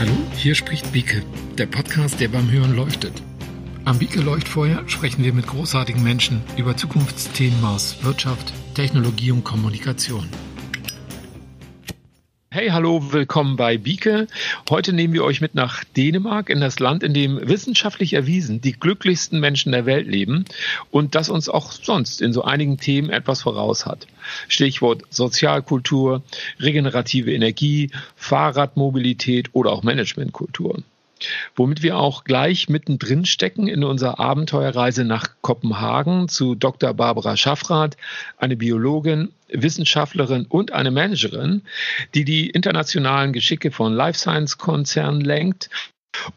Hallo, hier spricht Bieke, der Podcast, der beim Hören leuchtet. Am Bieke Leuchtfeuer sprechen wir mit großartigen Menschen über Zukunftsthemen aus Wirtschaft, Technologie und Kommunikation. Hey, hallo, willkommen bei Bieke. Heute nehmen wir euch mit nach Dänemark, in das Land, in dem wissenschaftlich erwiesen die glücklichsten Menschen der Welt leben und das uns auch sonst in so einigen Themen etwas voraus hat. Stichwort Sozialkultur, regenerative Energie, Fahrradmobilität oder auch Managementkultur womit wir auch gleich mittendrin stecken in unserer Abenteuerreise nach Kopenhagen zu Dr. Barbara Schaffrath, eine Biologin, Wissenschaftlerin und eine Managerin, die die internationalen Geschicke von Life Science Konzernen lenkt.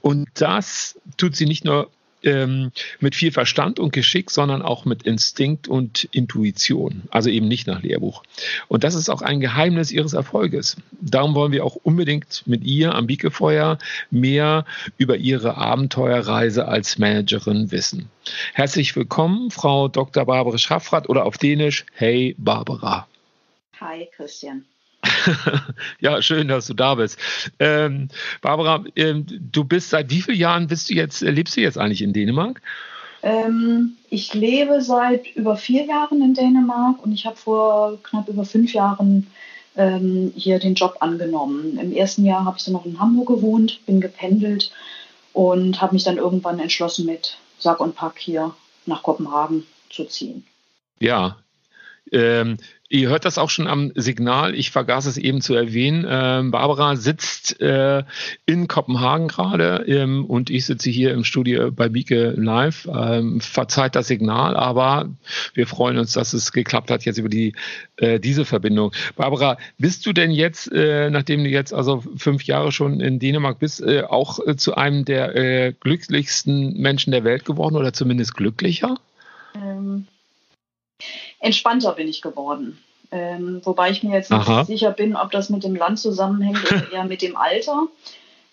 Und das tut sie nicht nur ähm, mit viel Verstand und Geschick, sondern auch mit Instinkt und Intuition. Also eben nicht nach Lehrbuch. Und das ist auch ein Geheimnis ihres Erfolges. Darum wollen wir auch unbedingt mit ihr am Biekefeuer mehr über ihre Abenteuerreise als Managerin wissen. Herzlich willkommen, Frau Dr. Barbara Schaffrath oder auf Dänisch, hey Barbara. Hi Christian. ja, schön, dass du da bist. Ähm, Barbara, ähm, du bist seit wie vielen Jahren bist du jetzt, lebst du jetzt eigentlich in Dänemark? Ähm, ich lebe seit über vier Jahren in Dänemark und ich habe vor knapp über fünf Jahren ähm, hier den Job angenommen. Im ersten Jahr habe ich dann noch in Hamburg gewohnt, bin gependelt und habe mich dann irgendwann entschlossen, mit Sack und Pack hier nach Kopenhagen zu ziehen. Ja, ähm, Ihr hört das auch schon am Signal. Ich vergaß es eben zu erwähnen. Ähm, Barbara sitzt äh, in Kopenhagen gerade ähm, und ich sitze hier im Studio bei Bieke Live. Ähm, verzeiht das Signal, aber wir freuen uns, dass es geklappt hat jetzt über die äh, diese Verbindung. Barbara, bist du denn jetzt, äh, nachdem du jetzt also fünf Jahre schon in Dänemark bist, äh, auch äh, zu einem der äh, glücklichsten Menschen der Welt geworden oder zumindest glücklicher? Ähm, entspannter bin ich geworden. Ähm, wobei ich mir jetzt nicht Aha. sicher bin, ob das mit dem Land zusammenhängt oder eher mit dem Alter.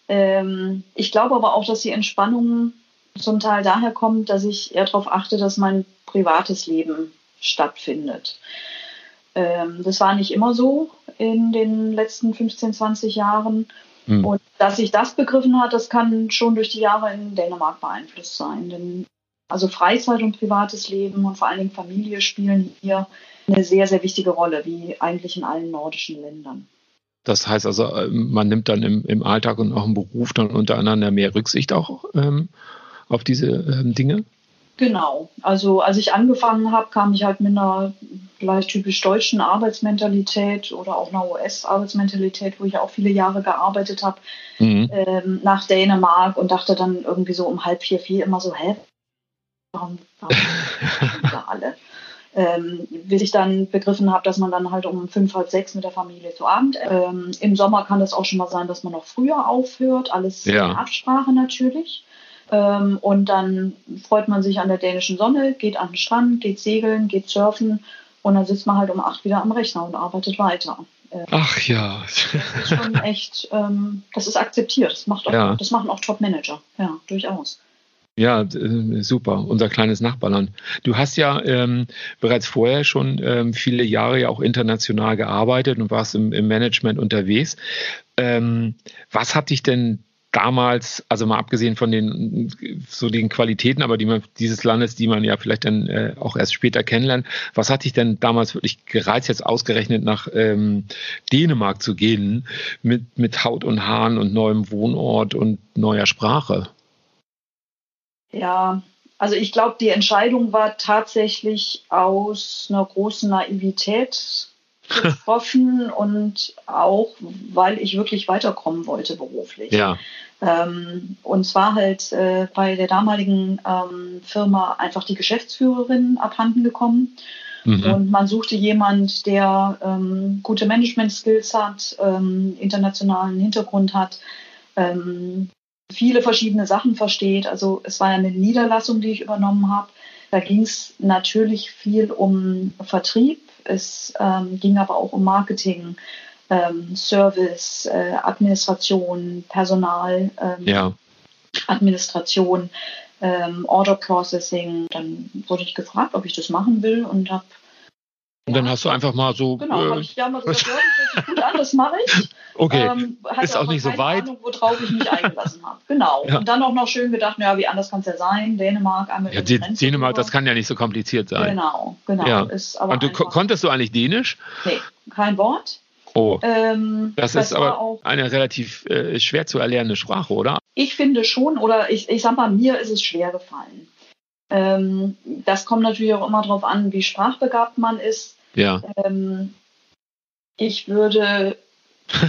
Ähm, ich glaube aber auch, dass die Entspannung zum Teil daher kommt, dass ich eher darauf achte, dass mein privates Leben stattfindet. Ähm, das war nicht immer so in den letzten 15, 20 Jahren. Mhm. Und dass sich das begriffen hat, das kann schon durch die Jahre in Dänemark beeinflusst sein. Denn also Freizeit und privates Leben und vor allen Dingen Familie spielen hier eine sehr, sehr wichtige Rolle, wie eigentlich in allen nordischen Ländern. Das heißt also, äh, man nimmt dann im, im Alltag und auch im Beruf dann untereinander mehr Rücksicht auch ähm, auf diese ähm, Dinge? Genau. Also als ich angefangen habe, kam ich halt mit einer vielleicht typisch deutschen Arbeitsmentalität oder auch einer US-Arbeitsmentalität, wo ich auch viele Jahre gearbeitet habe, mhm. ähm, nach Dänemark und dachte dann irgendwie so um halb vier, vier immer so, hä, warum, warum da alle? Ähm, bis ich dann begriffen habe, dass man dann halt um fünf, halb sechs mit der Familie zu Abend. Ähm, Im Sommer kann das auch schon mal sein, dass man noch früher aufhört, alles ja. in Absprache natürlich. Ähm, und dann freut man sich an der dänischen Sonne, geht an den Strand, geht segeln, geht surfen und dann sitzt man halt um acht wieder am Rechner und arbeitet weiter. Ähm, Ach ja. Das ist schon echt, ähm, das ist akzeptiert. Das, macht auch, ja. das machen auch Top-Manager, ja, durchaus. Ja, äh, super, unser kleines Nachbarland. Du hast ja ähm, bereits vorher schon ähm, viele Jahre ja auch international gearbeitet und warst im, im Management unterwegs. Ähm, was hat dich denn damals, also mal abgesehen von den so den Qualitäten, aber die man dieses Landes, die man ja vielleicht dann äh, auch erst später kennenlernt, was hat dich denn damals wirklich gereizt, jetzt ausgerechnet nach ähm, Dänemark zu gehen mit mit Haut und Haaren und neuem Wohnort und neuer Sprache? Ja, also ich glaube, die Entscheidung war tatsächlich aus einer großen Naivität getroffen und auch, weil ich wirklich weiterkommen wollte beruflich. Ja. Ähm, und zwar halt äh, bei der damaligen ähm, Firma einfach die Geschäftsführerin abhanden gekommen. Mhm. Und man suchte jemand, der ähm, gute Management-Skills hat, ähm, internationalen Hintergrund hat, ähm, viele verschiedene Sachen versteht. Also es war eine Niederlassung, die ich übernommen habe. Da ging es natürlich viel um Vertrieb. Es ähm, ging aber auch um Marketing, ähm, Service, äh, Administration, Personal, ähm, ja. Administration, ähm, Order Processing. Dann wurde ich gefragt, ob ich das machen will und habe und dann hast du einfach mal so. Genau, äh, habe ich ja mal gesagt, ja, das gut an, das mache ich. Okay, ähm, ist auch nicht so weit. Ahnung, worauf ich mich eingelassen habe. Genau. Ja. Und dann auch noch schön gedacht, naja, wie anders kann es ja sein, Dänemark, einmal ja, Dänemark, das kann ja nicht so kompliziert sein. Genau, genau. Ja. Ist aber Und du konntest du eigentlich Dänisch? Nee, kein Wort. Oh, ähm, das, das, ist aber auch, eine relativ äh, schwer zu erlernende Sprache, oder? Ich finde schon, oder ich, ich sag mal, mir ist es schwer gefallen. Ähm, das kommt natürlich auch immer darauf an, wie sprachbegabt man ist. Ja. Ähm, ich würde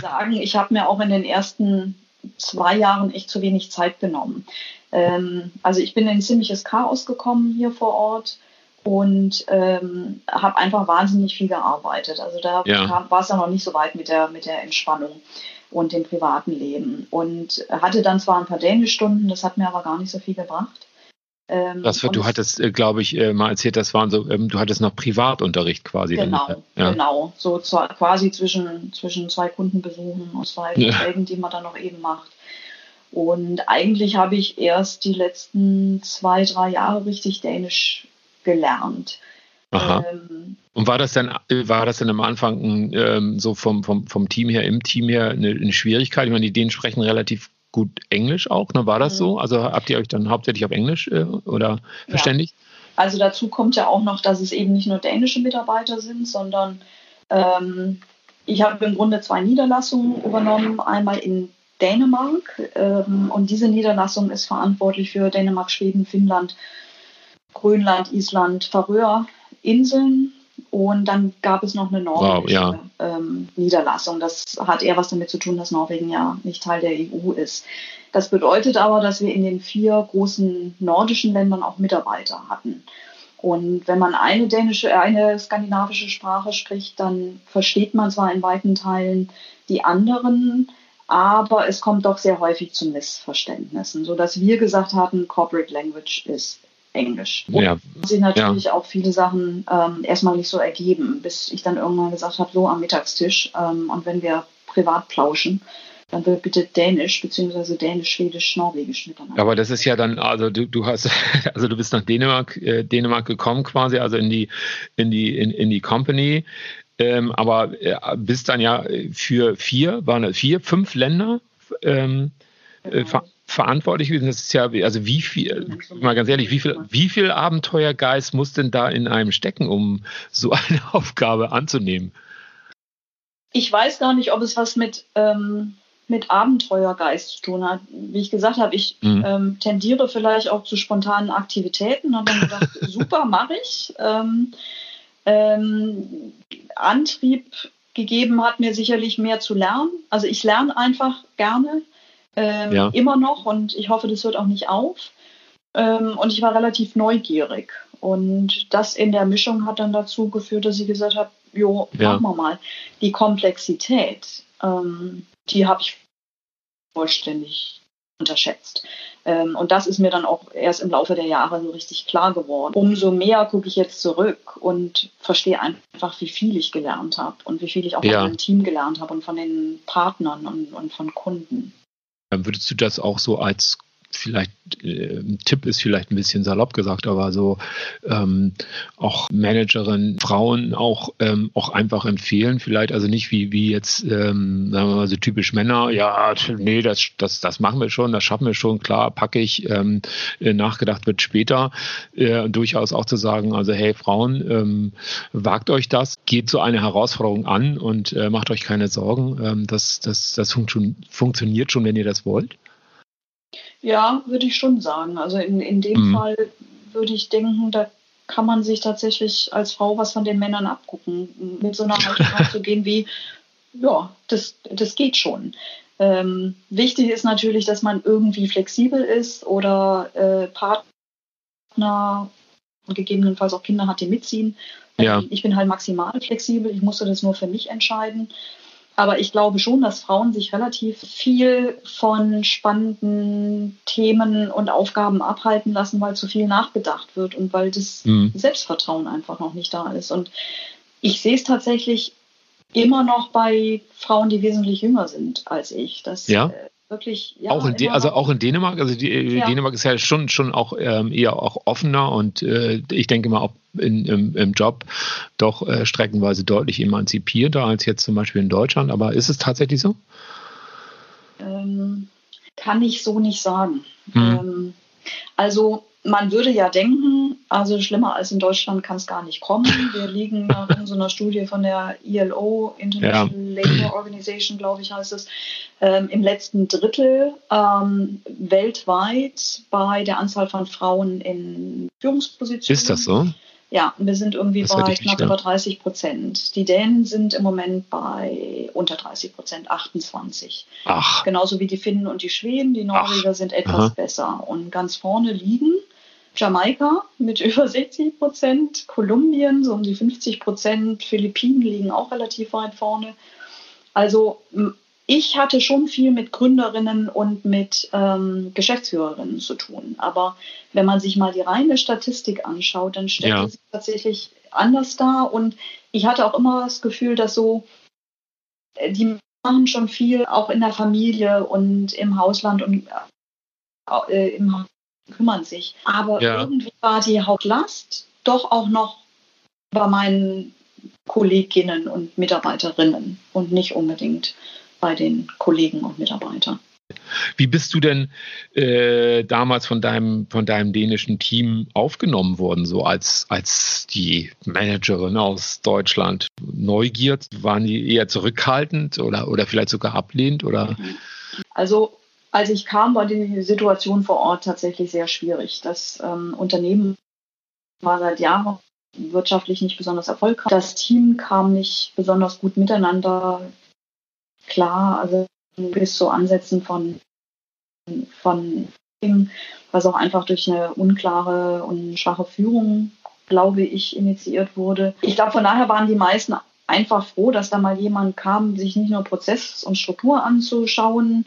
sagen, ich habe mir auch in den ersten zwei Jahren echt zu wenig Zeit genommen. Ähm, also ich bin in ein ziemliches Chaos gekommen hier vor Ort und ähm, habe einfach wahnsinnig viel gearbeitet. Also da ja. war es ja noch nicht so weit mit der, mit der Entspannung und dem privaten Leben. Und hatte dann zwar ein paar Dänischstunden, das hat mir aber gar nicht so viel gebracht. Ähm, das, du hattest, äh, glaube ich, äh, mal erzählt, das waren so, ähm, du hattest noch Privatunterricht quasi. Genau, dann, ja. genau. So zwar, quasi zwischen, zwischen zwei Kundenbesuchen und zwei ja. Verträgen, die man dann noch eben macht. Und eigentlich habe ich erst die letzten zwei, drei Jahre richtig Dänisch gelernt. Aha. Ähm, und war das dann, war das dann am Anfang ähm, so vom, vom, vom Team her, im Team her eine, eine Schwierigkeit? Ich meine, die Dänen sprechen relativ gut Englisch auch, ne? War das mhm. so? Also habt ihr euch dann hauptsächlich auf Englisch äh, oder verständigt? Ja. Also dazu kommt ja auch noch, dass es eben nicht nur dänische Mitarbeiter sind, sondern ähm, ich habe im Grunde zwei Niederlassungen übernommen. Einmal in Dänemark ähm, und diese Niederlassung ist verantwortlich für Dänemark, Schweden, Finnland, Grönland, Island, Färöer Inseln und dann gab es noch eine norwegische wow, ja. ähm, Niederlassung. Das hat eher was damit zu tun, dass Norwegen ja nicht Teil der EU ist. Das bedeutet aber, dass wir in den vier großen nordischen Ländern auch Mitarbeiter hatten. Und wenn man eine dänische, eine skandinavische Sprache spricht, dann versteht man zwar in weiten Teilen die anderen, aber es kommt doch sehr häufig zu Missverständnissen, sodass wir gesagt hatten, Corporate Language ist Englisch. Und ja. sich natürlich ja. auch viele Sachen ähm, erstmal nicht so ergeben, bis ich dann irgendwann gesagt habe, so am Mittagstisch ähm, und wenn wir privat plauschen, dann wird bitte Dänisch beziehungsweise Dänisch, Schwedisch, Norwegisch miteinander. Aber das ist ja dann, also du, du hast, also du bist nach Dänemark, äh, Dänemark gekommen quasi, also in die, in die, in, in die Company. Ähm, aber äh, bist dann ja für vier, waren vier, fünf Länder ähm, äh, genau verantwortlich gewesen. Das ist ja, also wie viel, mal ganz ehrlich, wie viel, wie viel Abenteuergeist muss denn da in einem stecken, um so eine Aufgabe anzunehmen? Ich weiß gar nicht, ob es was mit, ähm, mit Abenteuergeist zu tun hat. Wie ich gesagt habe, ich mhm. ähm, tendiere vielleicht auch zu spontanen Aktivitäten. Habe dann gedacht, super, mache ich. Ähm, ähm, Antrieb gegeben hat mir sicherlich mehr zu lernen. Also ich lerne einfach gerne ähm, ja. immer noch und ich hoffe, das hört auch nicht auf. Ähm, und ich war relativ neugierig. Und das in der Mischung hat dann dazu geführt, dass ich gesagt habe, jo, ja. machen wir mal. Die Komplexität, ähm, die habe ich vollständig unterschätzt. Ähm, und das ist mir dann auch erst im Laufe der Jahre so richtig klar geworden. Umso mehr gucke ich jetzt zurück und verstehe einfach, wie viel ich gelernt habe und wie viel ich auch ja. von meinem Team gelernt habe und von den Partnern und, und von Kunden. Würdest du das auch so als vielleicht äh, Tipp ist vielleicht ein bisschen salopp gesagt, aber so ähm, auch Managerinnen, Frauen auch, ähm, auch einfach empfehlen, vielleicht also nicht wie, wie jetzt, ähm, sagen wir mal so typisch Männer, ja, nee, das, das, das machen wir schon, das schaffen wir schon, klar, packe ich, ähm, äh, nachgedacht wird später, äh, durchaus auch zu sagen, also hey Frauen, ähm, wagt euch das, geht so eine Herausforderung an und äh, macht euch keine Sorgen, ähm, das, das, das fun funktioniert schon, wenn ihr das wollt. Ja, würde ich schon sagen. Also in, in dem mhm. Fall würde ich denken, da kann man sich tatsächlich als Frau was von den Männern abgucken. Mit so einer Haltung zu gehen wie, ja, das, das geht schon. Ähm, wichtig ist natürlich, dass man irgendwie flexibel ist oder äh, Partner und gegebenenfalls auch Kinder hat, die mitziehen. Ja. Ich bin halt maximal flexibel, ich musste das nur für mich entscheiden. Aber ich glaube schon, dass Frauen sich relativ viel von spannenden Themen und Aufgaben abhalten lassen, weil zu viel nachgedacht wird und weil das mhm. Selbstvertrauen einfach noch nicht da ist. Und ich sehe es tatsächlich immer noch bei Frauen, die wesentlich jünger sind als ich. Dass, ja. Wirklich. Ja, auch in also auch in Dänemark, also die, ja. Dänemark ist ja schon schon auch ähm, eher auch offener und äh, ich denke mal auch in, im, im Job doch äh, streckenweise deutlich emanzipierter als jetzt zum Beispiel in Deutschland. Aber ist es tatsächlich so? Ähm, kann ich so nicht sagen. Mhm. Ähm, also man würde ja denken, also schlimmer als in Deutschland kann es gar nicht kommen. Wir liegen nach so einer Studie von der ILO, International ja. Labour Organization, glaube ich, heißt es, ähm, im letzten Drittel ähm, weltweit bei der Anzahl von Frauen in Führungspositionen. Ist das so? Ja, wir sind irgendwie das bei knapp über 30 Prozent. Die Dänen sind im Moment bei unter 30 Prozent, 28. Ach. Genauso wie die Finnen und die Schweden. Die Norweger Ach. sind etwas Aha. besser. Und ganz vorne liegen Jamaika mit über 60 Prozent, Kolumbien so um die 50 Prozent, Philippinen liegen auch relativ weit vorne. Also ich hatte schon viel mit Gründerinnen und mit ähm, Geschäftsführerinnen zu tun. Aber wenn man sich mal die reine Statistik anschaut, dann stellt ja. es tatsächlich anders dar. Und ich hatte auch immer das Gefühl, dass so, äh, die machen schon viel auch in der Familie und im Hausland und äh, im kümmern sich. Aber ja. irgendwie war die Hauptlast doch auch noch bei meinen Kolleginnen und Mitarbeiterinnen und nicht unbedingt bei den Kollegen und Mitarbeitern. Wie bist du denn äh, damals von deinem, von deinem dänischen Team aufgenommen worden, so als, als die Managerin aus Deutschland? Neugierd? Waren die eher zurückhaltend oder, oder vielleicht sogar ablehnend? Oder? Also als ich kam, war die Situation vor Ort tatsächlich sehr schwierig. Das ähm, Unternehmen war seit Jahren wirtschaftlich nicht besonders erfolgreich. Das Team kam nicht besonders gut miteinander klar, also bis zu Ansätzen von, von was auch einfach durch eine unklare und schwache Führung, glaube ich, initiiert wurde. Ich glaube, von daher waren die meisten einfach froh, dass da mal jemand kam, sich nicht nur Prozess und Struktur anzuschauen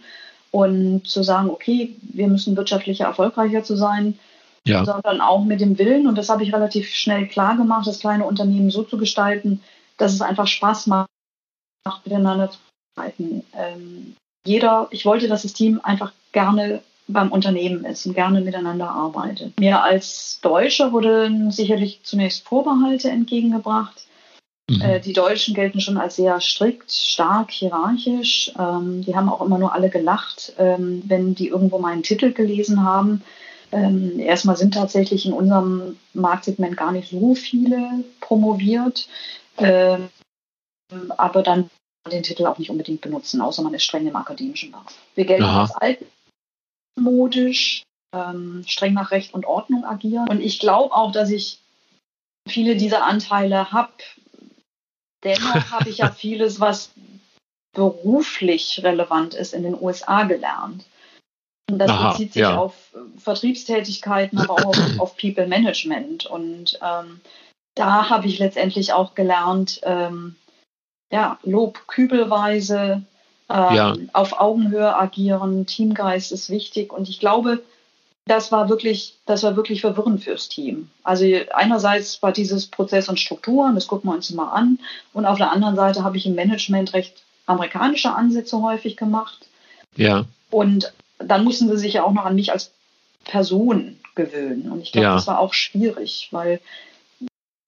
und zu sagen, okay, wir müssen wirtschaftlicher erfolgreicher zu sein, ja. sondern auch mit dem Willen, und das habe ich relativ schnell klar gemacht, das kleine Unternehmen so zu gestalten, dass es einfach Spaß macht, miteinander zu arbeiten. Ähm, jeder, ich wollte, dass das Team einfach gerne beim Unternehmen ist und gerne miteinander arbeitet. Mir als Deutscher wurden sicherlich zunächst Vorbehalte entgegengebracht. Mhm. Äh, die Deutschen gelten schon als sehr strikt, stark, hierarchisch. Ähm, die haben auch immer nur alle gelacht, ähm, wenn die irgendwo meinen Titel gelesen haben. Ähm, erstmal sind tatsächlich in unserem Marktsegment gar nicht so viele promoviert. Ähm, aber dann den Titel auch nicht unbedingt benutzen, außer man ist streng im akademischen Bereich. Wir gelten Aha. als altmodisch, ähm, streng nach Recht und Ordnung agieren. Und ich glaube auch, dass ich viele dieser Anteile habe. Dennoch habe ich ja vieles, was beruflich relevant ist, in den USA gelernt. Und das Aha, bezieht sich ja. auf Vertriebstätigkeiten, aber auch auf, auf People Management. Und ähm, da habe ich letztendlich auch gelernt, ähm, ja, Lob kübelweise, ähm, ja. auf Augenhöhe agieren, Teamgeist ist wichtig und ich glaube, das war wirklich, das war wirklich verwirrend fürs Team. Also einerseits war dieses Prozess und Strukturen, das gucken wir uns mal an, und auf der anderen Seite habe ich im Management recht amerikanische Ansätze häufig gemacht. Ja. Und dann mussten sie sich ja auch noch an mich als Person gewöhnen. Und ich glaube, ja. das war auch schwierig, weil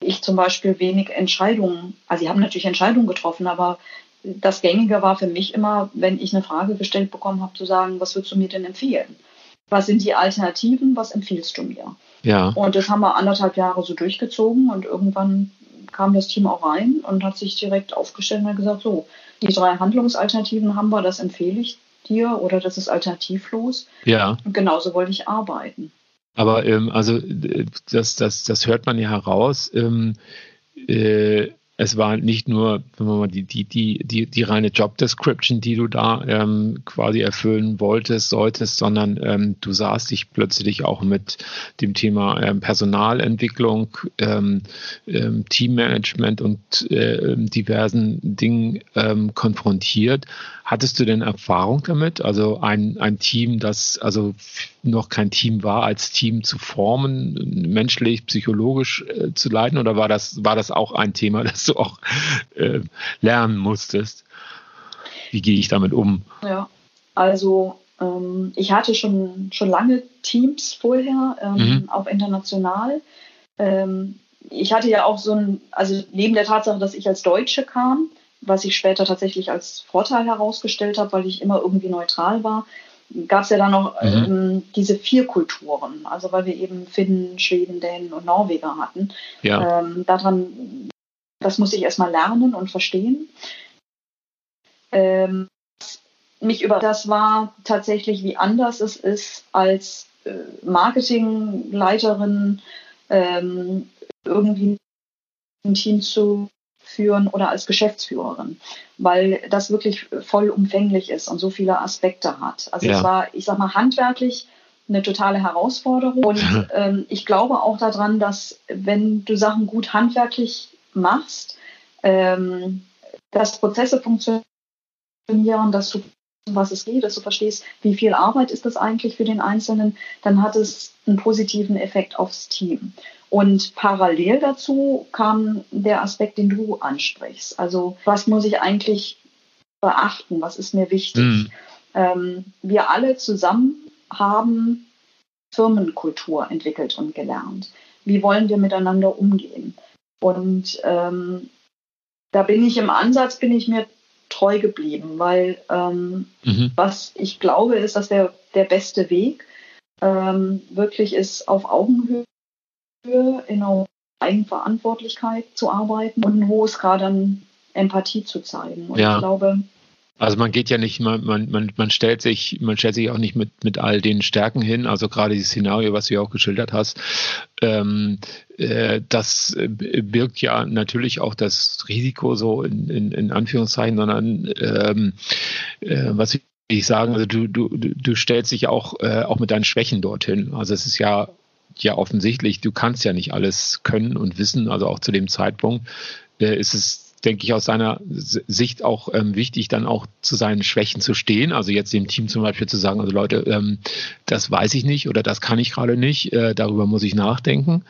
ich zum Beispiel wenig Entscheidungen, also sie haben natürlich Entscheidungen getroffen, aber das Gängige war für mich immer, wenn ich eine Frage gestellt bekommen habe, zu sagen, was würdest du mir denn empfehlen? Was sind die Alternativen? Was empfiehlst du mir? Ja. Und das haben wir anderthalb Jahre so durchgezogen und irgendwann kam das Team auch rein und hat sich direkt aufgestellt und hat gesagt, so, die drei Handlungsalternativen haben wir, das empfehle ich dir oder das ist alternativlos. Ja. Und genauso wollte ich arbeiten. Aber ähm, also das, das, das hört man ja heraus. Ähm, äh, es war nicht nur wenn man mal, die, die, die, die, die reine Job Description, die du da ähm, quasi erfüllen wolltest, solltest, sondern ähm, du sahst dich plötzlich auch mit dem Thema ähm, Personalentwicklung, ähm, ähm, Teammanagement und äh, diversen Dingen ähm, konfrontiert. Hattest du denn Erfahrung damit? Also ein, ein Team, das also noch kein Team war, als Team zu formen, menschlich, psychologisch äh, zu leiten? Oder war das, war das auch ein Thema, das du auch äh, lernen musstest? Wie gehe ich damit um? Ja, also Ähm, ich hatte schon, schon lange Teams vorher, ähm, mhm. auch international. Ähm, ich hatte ja auch so ein, also neben der Tatsache, dass ich als Deutsche kam, was ich später tatsächlich als Vorteil herausgestellt habe, weil ich immer irgendwie neutral war, gab es ja dann noch mhm. ähm, diese vier Kulturen, also weil wir eben Finnen, Schweden, Dänen und Norweger hatten. Ja. Ähm, daran, das musste ich erstmal lernen und verstehen. Ähm, mich über das war tatsächlich, wie anders es ist, als äh, Marketingleiterin ähm, irgendwie ein Team zu führen oder als Geschäftsführerin, weil das wirklich vollumfänglich ist und so viele Aspekte hat. Also ja. es war, ich sag mal, handwerklich eine totale Herausforderung. Und ähm, ich glaube auch daran, dass wenn du Sachen gut handwerklich machst, ähm, dass Prozesse funktionieren, dass du was es geht, dass du verstehst, wie viel Arbeit ist das eigentlich für den Einzelnen, dann hat es einen positiven Effekt aufs Team. Und parallel dazu kam der Aspekt, den du ansprichst. Also was muss ich eigentlich beachten? Was ist mir wichtig? Mhm. Ähm, wir alle zusammen haben Firmenkultur entwickelt und gelernt. Wie wollen wir miteinander umgehen? Und ähm, da bin ich im Ansatz, bin ich mir treu geblieben, weil ähm, mhm. was ich glaube, ist, dass der, der beste Weg ähm, wirklich ist, auf Augenhöhe in einer Eigenverantwortlichkeit zu arbeiten und ein hohes Grad an Empathie zu zeigen. Und ja. ich glaube, also man geht ja nicht, man, man, man stellt sich, man stellt sich auch nicht mit, mit all den Stärken hin, also gerade dieses Szenario, was du ja auch geschildert hast, ähm, äh, das birgt ja natürlich auch das Risiko so in, in, in Anführungszeichen, sondern ähm, äh, was ich sagen, also du, du, du stellst dich auch, äh, auch mit deinen Schwächen dorthin. Also es ist ja ja offensichtlich, du kannst ja nicht alles können und wissen, also auch zu dem Zeitpunkt äh, ist es denke ich, aus seiner Sicht auch ähm, wichtig, dann auch zu seinen Schwächen zu stehen. Also jetzt dem Team zum Beispiel zu sagen, also Leute, ähm, das weiß ich nicht oder das kann ich gerade nicht, äh, darüber muss ich nachdenken.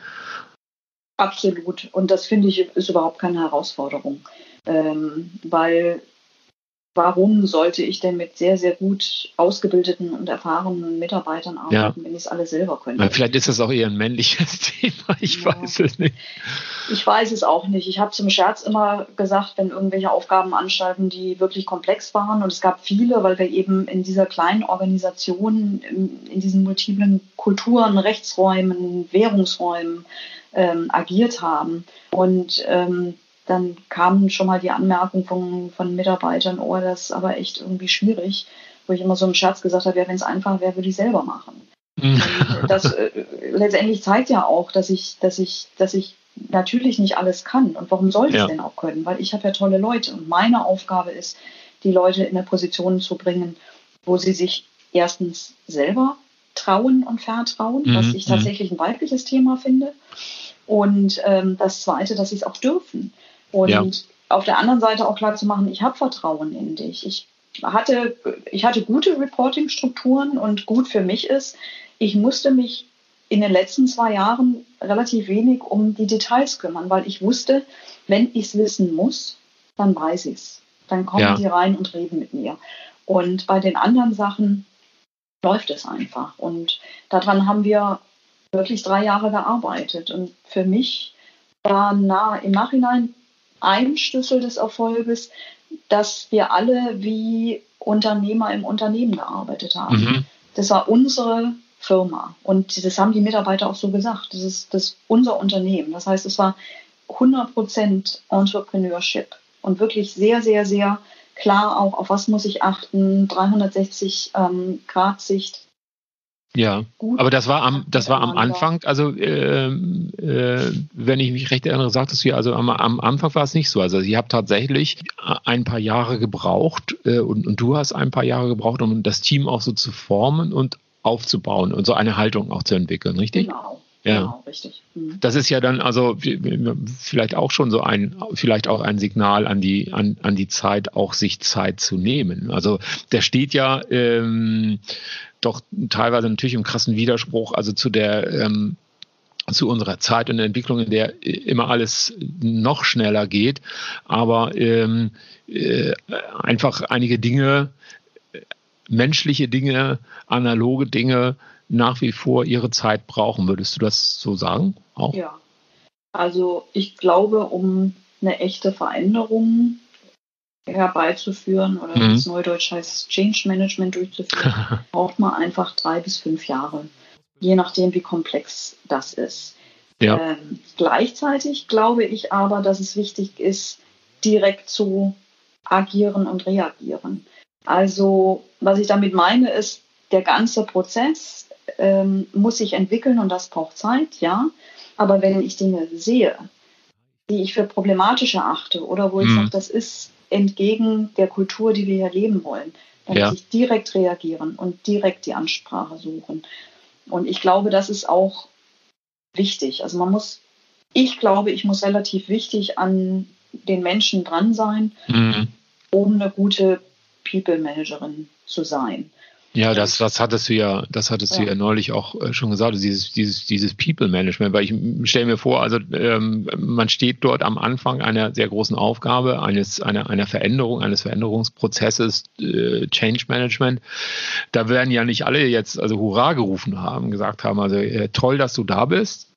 Absolut. Und das finde ich ist überhaupt keine Herausforderung, ähm, weil warum sollte ich denn mit sehr, sehr gut ausgebildeten und erfahrenen Mitarbeitern arbeiten, ja. wenn ich es alle selber könnte? Vielleicht ist das auch eher ein männliches Thema, ich ja. weiß es nicht. Ich weiß es auch nicht. Ich habe zum Scherz immer gesagt, wenn irgendwelche Aufgaben anstalten, die wirklich komplex waren, und es gab viele, weil wir eben in dieser kleinen Organisation, in, in diesen multiplen Kulturen, Rechtsräumen, Währungsräumen ähm, agiert haben. Und ähm, dann kamen schon mal die Anmerkungen von, von Mitarbeitern, oh, das ist aber echt irgendwie schwierig, wo ich immer so im Scherz gesagt habe, ja, wenn es einfach wäre, würde ich selber machen. Mhm. das äh, letztendlich zeigt ja auch, dass ich, dass ich, dass ich natürlich nicht alles kann. Und warum soll ich es ja. denn auch können? Weil ich habe ja tolle Leute und meine Aufgabe ist, die Leute in eine Position zu bringen, wo sie sich erstens selber trauen und vertrauen, mhm. was ich mhm. tatsächlich ein weibliches Thema finde. Und ähm, das Zweite, dass sie es auch dürfen. Und ja. auf der anderen Seite auch klar zu machen, ich habe Vertrauen in dich. Ich hatte, ich hatte gute Reporting-Strukturen und gut für mich ist, ich musste mich in den letzten zwei Jahren relativ wenig um die Details kümmern, weil ich wusste, wenn ich es wissen muss, dann weiß ich es. Dann kommen ja. die rein und reden mit mir. Und bei den anderen Sachen läuft es einfach. Und daran haben wir wirklich drei Jahre gearbeitet. Und für mich war nah im Nachhinein ein Schlüssel des Erfolges, dass wir alle wie Unternehmer im Unternehmen gearbeitet haben. Mhm. Das war unsere Firma und das haben die Mitarbeiter auch so gesagt. Das ist, das ist unser Unternehmen. Das heißt, es war 100% Entrepreneurship und wirklich sehr, sehr, sehr klar auch, auf was muss ich achten, 360 ähm, Grad Sicht ja, Gut. aber das war am, das war am Anfang, also äh, äh, wenn ich mich recht erinnere, sagtest du ja, also am, am Anfang war es nicht so. Also ihr habt tatsächlich ein paar Jahre gebraucht äh, und, und du hast ein paar Jahre gebraucht, um das Team auch so zu formen und aufzubauen und so eine Haltung auch zu entwickeln, richtig? Genau. Ja, genau, richtig. Mhm. Das ist ja dann also vielleicht auch schon so ein, vielleicht auch ein Signal an die, an, an die Zeit, auch sich Zeit zu nehmen. Also der steht ja ähm, doch teilweise natürlich im krassen Widerspruch, also zu der ähm, zu unserer Zeit und der Entwicklung, in der immer alles noch schneller geht, aber ähm, äh, einfach einige Dinge menschliche Dinge, analoge Dinge nach wie vor ihre Zeit brauchen. Würdest du das so sagen? Auch? Ja. Also ich glaube, um eine echte Veränderung herbeizuführen oder mhm. das Neudeutsch heißt Change Management durchzuführen, braucht man einfach drei bis fünf Jahre, je nachdem, wie komplex das ist. Ja. Ähm, gleichzeitig glaube ich aber, dass es wichtig ist, direkt zu agieren und reagieren. Also was ich damit meine, ist, der ganze Prozess ähm, muss sich entwickeln und das braucht Zeit, ja. Aber wenn ich Dinge sehe, die ich für problematisch erachte oder wo ich mhm. sage, das ist entgegen der Kultur, die wir hier leben wollen, dann ja. muss ich direkt reagieren und direkt die Ansprache suchen. Und ich glaube, das ist auch wichtig. Also man muss, ich glaube, ich muss relativ wichtig an den Menschen dran sein, mhm. um eine gute People Managerin zu sein. Ja, das, das hattest du ja, das hattest ja. du ja neulich auch äh, schon gesagt, dieses, dieses, dieses People Management, weil ich stelle mir vor, also ähm, man steht dort am Anfang einer sehr großen Aufgabe, eines, einer, einer Veränderung, eines Veränderungsprozesses, äh, Change Management. Da werden ja nicht alle jetzt also Hurra gerufen haben, gesagt haben, also äh, toll, dass du da bist.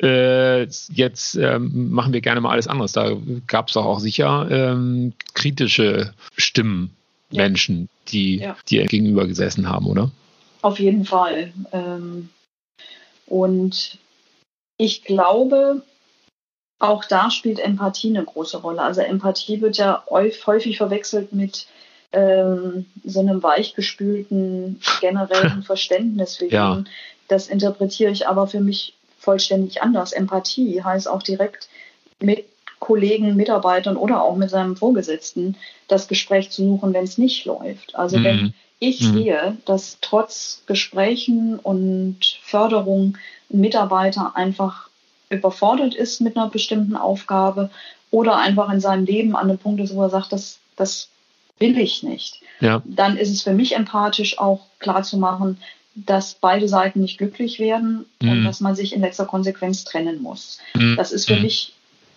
Äh, jetzt ähm, machen wir gerne mal alles anderes. Da gab es auch sicher ähm, kritische Stimmen ja. Menschen, die ja. dir gegenüber gesessen haben, oder? Auf jeden Fall. Ähm, und ich glaube, auch da spielt Empathie eine große Rolle. Also Empathie wird ja häufig verwechselt mit ähm, so einem weichgespülten generellen Verständnis für ja. Das interpretiere ich aber für mich vollständig anders. Empathie heißt auch direkt mit Kollegen, Mitarbeitern oder auch mit seinem Vorgesetzten das Gespräch zu suchen, wenn es nicht läuft. Also mhm. wenn ich mhm. sehe, dass trotz Gesprächen und Förderung ein Mitarbeiter einfach überfordert ist mit einer bestimmten Aufgabe oder einfach in seinem Leben an einem Punkt ist, wo er sagt, das, das will ich nicht, ja. dann ist es für mich empathisch auch klar zu machen, dass beide Seiten nicht glücklich werden mhm. und dass man sich in letzter Konsequenz trennen muss. Mhm. Das ist für mhm. mich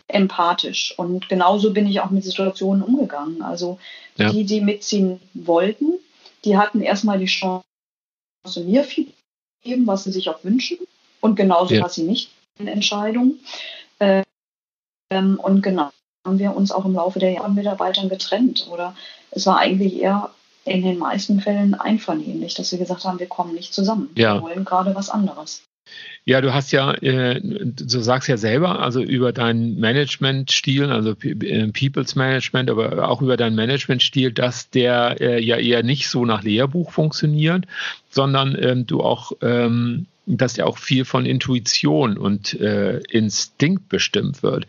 empathisch. Und genauso bin ich auch mit Situationen umgegangen. Also ja. die, die mitziehen wollten, die hatten erstmal die Chance, mir viel geben, was sie sich auch wünschen. Und genauso ja. was sie nicht in Entscheidungen. Ähm, und genau haben wir uns auch im Laufe der Jahre Mitarbeitern getrennt. Oder es war eigentlich eher in den meisten Fällen einvernehmlich, dass wir gesagt haben, wir kommen nicht zusammen. Ja. Wir wollen gerade was anderes. Ja, du hast ja, äh, du sagst ja selber, also über deinen Managementstil, also äh, People's Management, aber auch über deinen Managementstil, dass der äh, ja eher nicht so nach Lehrbuch funktioniert, sondern ähm, du auch, ähm, dass der auch viel von Intuition und Instinkt bestimmt wird.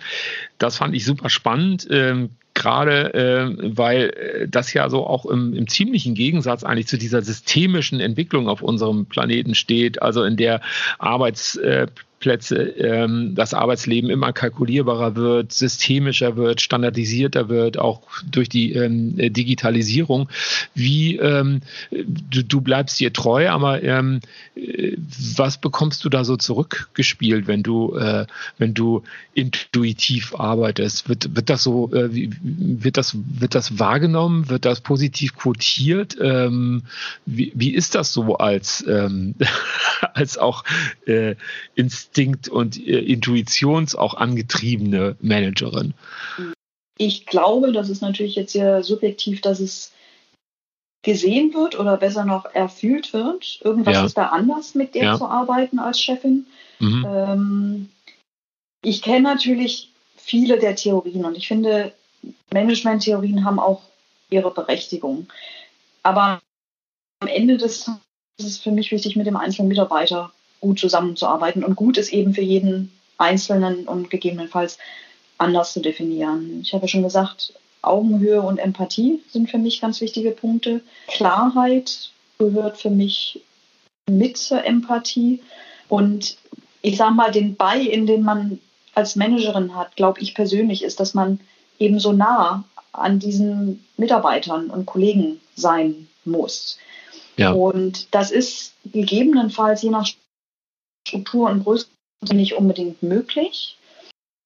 Das fand ich super spannend. Ähm, gerade äh, weil das ja so auch im, im ziemlichen Gegensatz eigentlich zu dieser systemischen Entwicklung auf unserem Planeten steht, also in der Arbeits äh, Arbeitsplätze, ähm, das Arbeitsleben immer kalkulierbarer wird, systemischer wird, standardisierter wird, auch durch die ähm, Digitalisierung. Wie ähm, du, du bleibst dir treu, aber ähm, was bekommst du da so zurückgespielt, wenn du, äh, wenn du intuitiv arbeitest? Wird, wird das so, äh, wird das, wird das wahrgenommen? Wird das positiv quotiert? Ähm, wie, wie ist das so als, ähm, als auch äh, ins Instinkt und äh, Intuitions auch angetriebene Managerin? Ich glaube, das ist natürlich jetzt sehr subjektiv, dass es gesehen wird oder besser noch erfühlt wird. Irgendwas ja. ist da anders, mit der ja. zu arbeiten als Chefin. Mhm. Ähm, ich kenne natürlich viele der Theorien und ich finde, Management-Theorien haben auch ihre Berechtigung. Aber am Ende des Tages ist es für mich wichtig, mit dem einzelnen Mitarbeiter gut zusammenzuarbeiten. Und gut ist eben für jeden Einzelnen und gegebenenfalls anders zu definieren. Ich habe ja schon gesagt, Augenhöhe und Empathie sind für mich ganz wichtige Punkte. Klarheit gehört für mich mit zur Empathie. Und ich sage mal, den Bei, in den man als Managerin hat, glaube ich persönlich, ist, dass man eben so nah an diesen Mitarbeitern und Kollegen sein muss. Ja. Und das ist gegebenenfalls je nach Struktur und Größe nicht unbedingt möglich.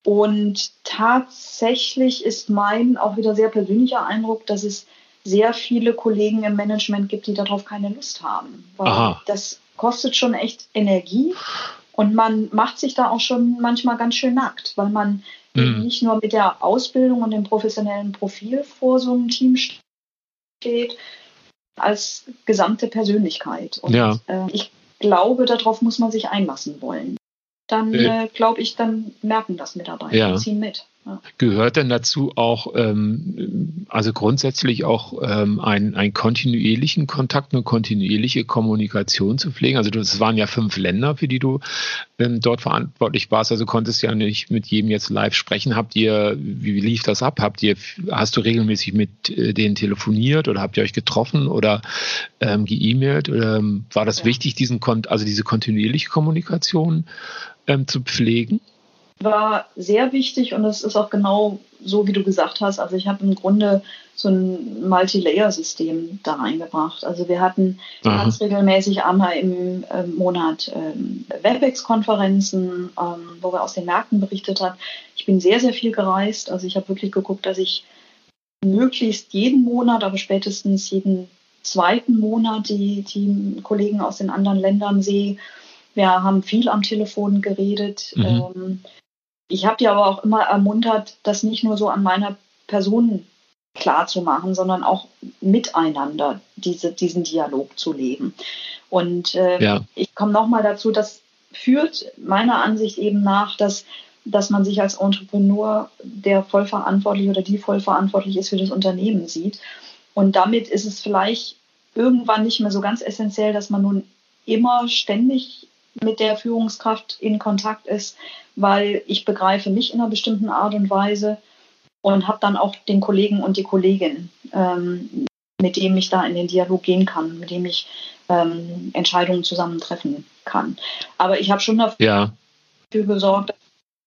Und tatsächlich ist mein auch wieder sehr persönlicher Eindruck, dass es sehr viele Kollegen im Management gibt, die darauf keine Lust haben. Weil Aha. das kostet schon echt Energie und man macht sich da auch schon manchmal ganz schön nackt, weil man mhm. nicht nur mit der Ausbildung und dem professionellen Profil vor so einem Team steht, als gesamte Persönlichkeit. Und ja. äh, ich glaube, darauf muss man sich einlassen wollen. Dann äh, äh glaube ich, dann merken das Mitarbeiter ja. ziehen mit. Gehört denn dazu auch, ähm, also grundsätzlich auch ähm, einen, einen kontinuierlichen Kontakt, eine kontinuierliche Kommunikation zu pflegen? Also es waren ja fünf Länder, für die du ähm, dort verantwortlich warst, also konntest ja nicht mit jedem jetzt live sprechen. Habt ihr, wie lief das ab? Habt ihr, hast du regelmäßig mit äh, denen telefoniert oder habt ihr euch getroffen oder ähm, geemailt? Ähm, war das ja. wichtig, diesen also diese kontinuierliche Kommunikation ähm, zu pflegen? War sehr wichtig und es ist auch genau so, wie du gesagt hast. Also ich habe im Grunde so ein Multi-Layer-System da reingebracht. Also wir hatten Aha. ganz regelmäßig einmal im äh, Monat ähm, WebEx-Konferenzen, ähm, wo wir aus den Märkten berichtet haben. Ich bin sehr, sehr viel gereist. Also ich habe wirklich geguckt, dass ich möglichst jeden Monat, aber spätestens jeden zweiten Monat die, die Kollegen aus den anderen Ländern sehe. Wir haben viel am Telefon geredet. Mhm. Ähm, ich habe die aber auch immer ermuntert, das nicht nur so an meiner Person klar zu machen, sondern auch miteinander diese, diesen Dialog zu leben. Und äh, ja. ich komme nochmal dazu, das führt meiner Ansicht eben nach, dass, dass man sich als Entrepreneur, der vollverantwortlich oder die vollverantwortlich ist für das Unternehmen sieht. Und damit ist es vielleicht irgendwann nicht mehr so ganz essentiell, dass man nun immer ständig mit der Führungskraft in Kontakt ist, weil ich begreife mich in einer bestimmten Art und Weise und habe dann auch den Kollegen und die Kollegin, ähm, mit dem ich da in den Dialog gehen kann, mit dem ich ähm, Entscheidungen zusammentreffen kann. Aber ich habe schon dafür ja. gesorgt, dass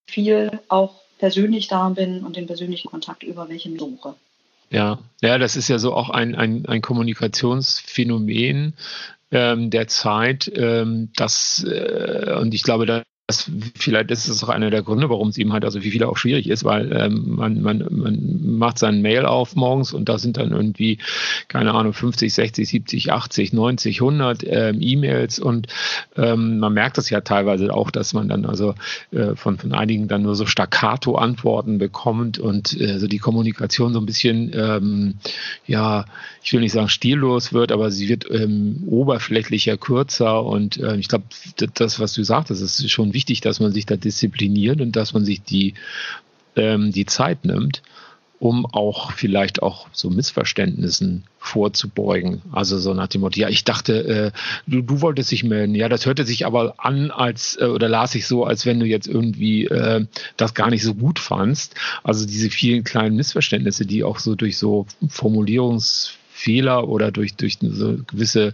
ich viel auch persönlich da bin und den persönlichen Kontakt über welchen suche. Ja, ja, das ist ja so auch ein, ein, ein Kommunikationsphänomen ähm, der Zeit, ähm, das, äh, und ich glaube, da das, vielleicht ist es auch einer der Gründe, warum es ihm halt also wie viele auch schwierig ist, weil ähm, man, man, man macht seinen Mail auf morgens und da sind dann irgendwie, keine Ahnung, 50, 60, 70, 80, 90, 100 ähm, E-Mails und ähm, man merkt das ja teilweise auch, dass man dann also äh, von, von einigen dann nur so Staccato-Antworten bekommt und äh, so die Kommunikation so ein bisschen, ähm, ja, ich will nicht sagen stillos wird, aber sie wird ähm, oberflächlicher, kürzer und äh, ich glaube, das, was du sagtest, ist schon wichtig, dass man sich da diszipliniert und dass man sich die, ähm, die Zeit nimmt, um auch vielleicht auch so Missverständnissen vorzubeugen. Also so nach dem Motto, ja, ich dachte, äh, du, du wolltest dich melden. Ja, das hörte sich aber an, als äh, oder las ich so, als wenn du jetzt irgendwie äh, das gar nicht so gut fandst. Also diese vielen kleinen Missverständnisse, die auch so durch so Formulierungs Fehler oder durch, durch so gewisse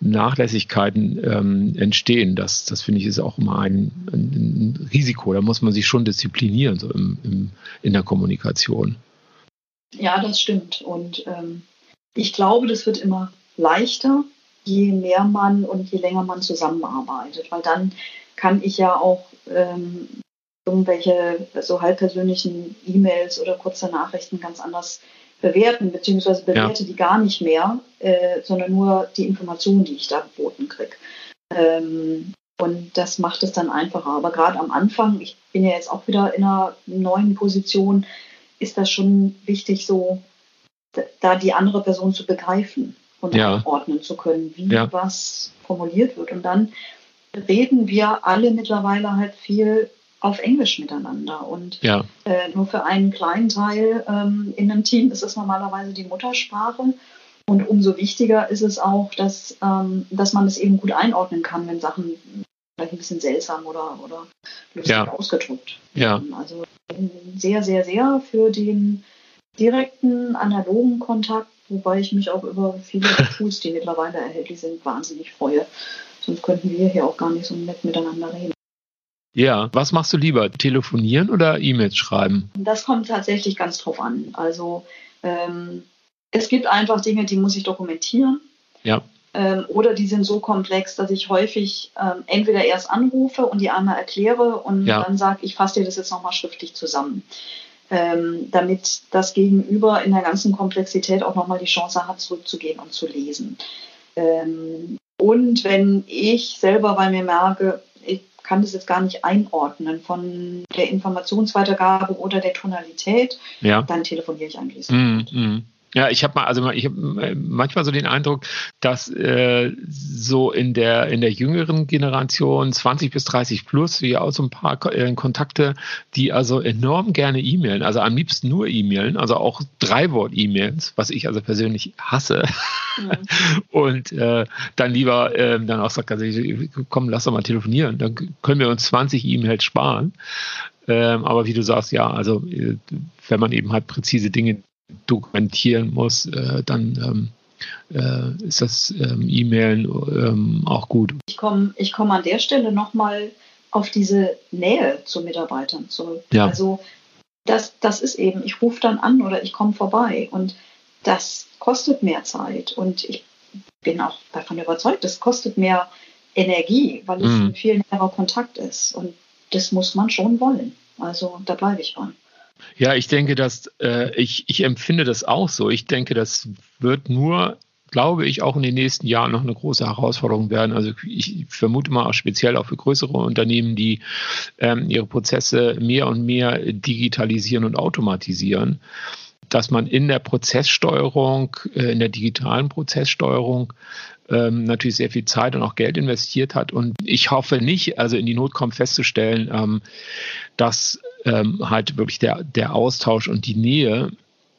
Nachlässigkeiten ähm, entstehen. Das, das finde ich ist auch immer ein, ein, ein, Risiko. Da muss man sich schon disziplinieren, so im, im, in der Kommunikation. Ja, das stimmt. Und ähm, ich glaube, das wird immer leichter, je mehr man und je länger man zusammenarbeitet, weil dann kann ich ja auch ähm, irgendwelche so halbpersönlichen E-Mails oder kurze Nachrichten ganz anders bewerten, beziehungsweise bewerte ja. die gar nicht mehr, äh, sondern nur die Informationen, die ich da geboten kriege. Ähm, und das macht es dann einfacher. Aber gerade am Anfang, ich bin ja jetzt auch wieder in einer neuen Position, ist das schon wichtig, so da die andere Person zu begreifen und ja. ordnen zu können, wie ja. was formuliert wird. Und dann reden wir alle mittlerweile halt viel auf Englisch miteinander. Und ja. äh, nur für einen kleinen Teil ähm, in einem Team ist es normalerweise die Muttersprache. Und umso wichtiger ist es auch, dass, ähm, dass man es eben gut einordnen kann, wenn Sachen vielleicht ein bisschen seltsam oder, oder lustig ja. ausgedrückt werden. Ja. Also sehr, sehr, sehr für den direkten analogen Kontakt, wobei ich mich auch über viele Tools, die mittlerweile erhältlich sind, wahnsinnig freue. Sonst könnten wir hier auch gar nicht so nett miteinander reden. Ja, was machst du lieber? Telefonieren oder E-Mails schreiben? Das kommt tatsächlich ganz drauf an. Also ähm, es gibt einfach Dinge, die muss ich dokumentieren. Ja. Ähm, oder die sind so komplex, dass ich häufig ähm, entweder erst anrufe und die einmal erkläre und ja. dann sage, ich fasse dir das jetzt nochmal schriftlich zusammen. ähm, damit das Gegenüber in der ganzen Komplexität auch nochmal die Chance hat, zurückzugehen und zu lesen. Ähm, und wenn ich selber bei mir merke, ich kann das jetzt gar nicht einordnen von der Informationsweitergabe oder der Tonalität, ja. dann telefoniere ich eigentlich. Mm, mm. Ja, ich habe mal, also ich habe äh, manchmal so den Eindruck, dass äh, so in der in der jüngeren Generation 20 bis 30 plus, wie auch so ein paar äh, Kontakte, die also enorm gerne e-mailen, also am liebsten nur e-mailen, also auch drei Wort E-Mails, was ich also persönlich hasse. Mhm. Und äh, dann lieber äh, dann auch sagt, also, komm, lass doch mal telefonieren, dann können wir uns 20 E-Mails sparen. Ähm, aber wie du sagst, ja, also äh, wenn man eben halt präzise Dinge dokumentieren muss, äh, dann ähm, äh, ist das ähm, E-Mailen ähm, auch gut. Ich komme ich komm an der Stelle nochmal auf diese Nähe zu Mitarbeitern zurück. Ja. Also das, das ist eben, ich rufe dann an oder ich komme vorbei und das kostet mehr Zeit und ich bin auch davon überzeugt, das kostet mehr Energie, weil es mhm. ein viel näherer Kontakt ist und das muss man schon wollen. Also da bleibe ich dran. Ja, ich denke, dass äh, ich, ich empfinde das auch so. Ich denke, das wird nur, glaube ich, auch in den nächsten Jahren noch eine große Herausforderung werden. Also ich vermute mal auch speziell auch für größere Unternehmen, die ähm, ihre Prozesse mehr und mehr digitalisieren und automatisieren dass man in der Prozesssteuerung, äh, in der digitalen Prozesssteuerung ähm, natürlich sehr viel Zeit und auch Geld investiert hat. Und ich hoffe nicht, also in die Not kommt festzustellen, ähm, dass ähm, halt wirklich der, der Austausch und die Nähe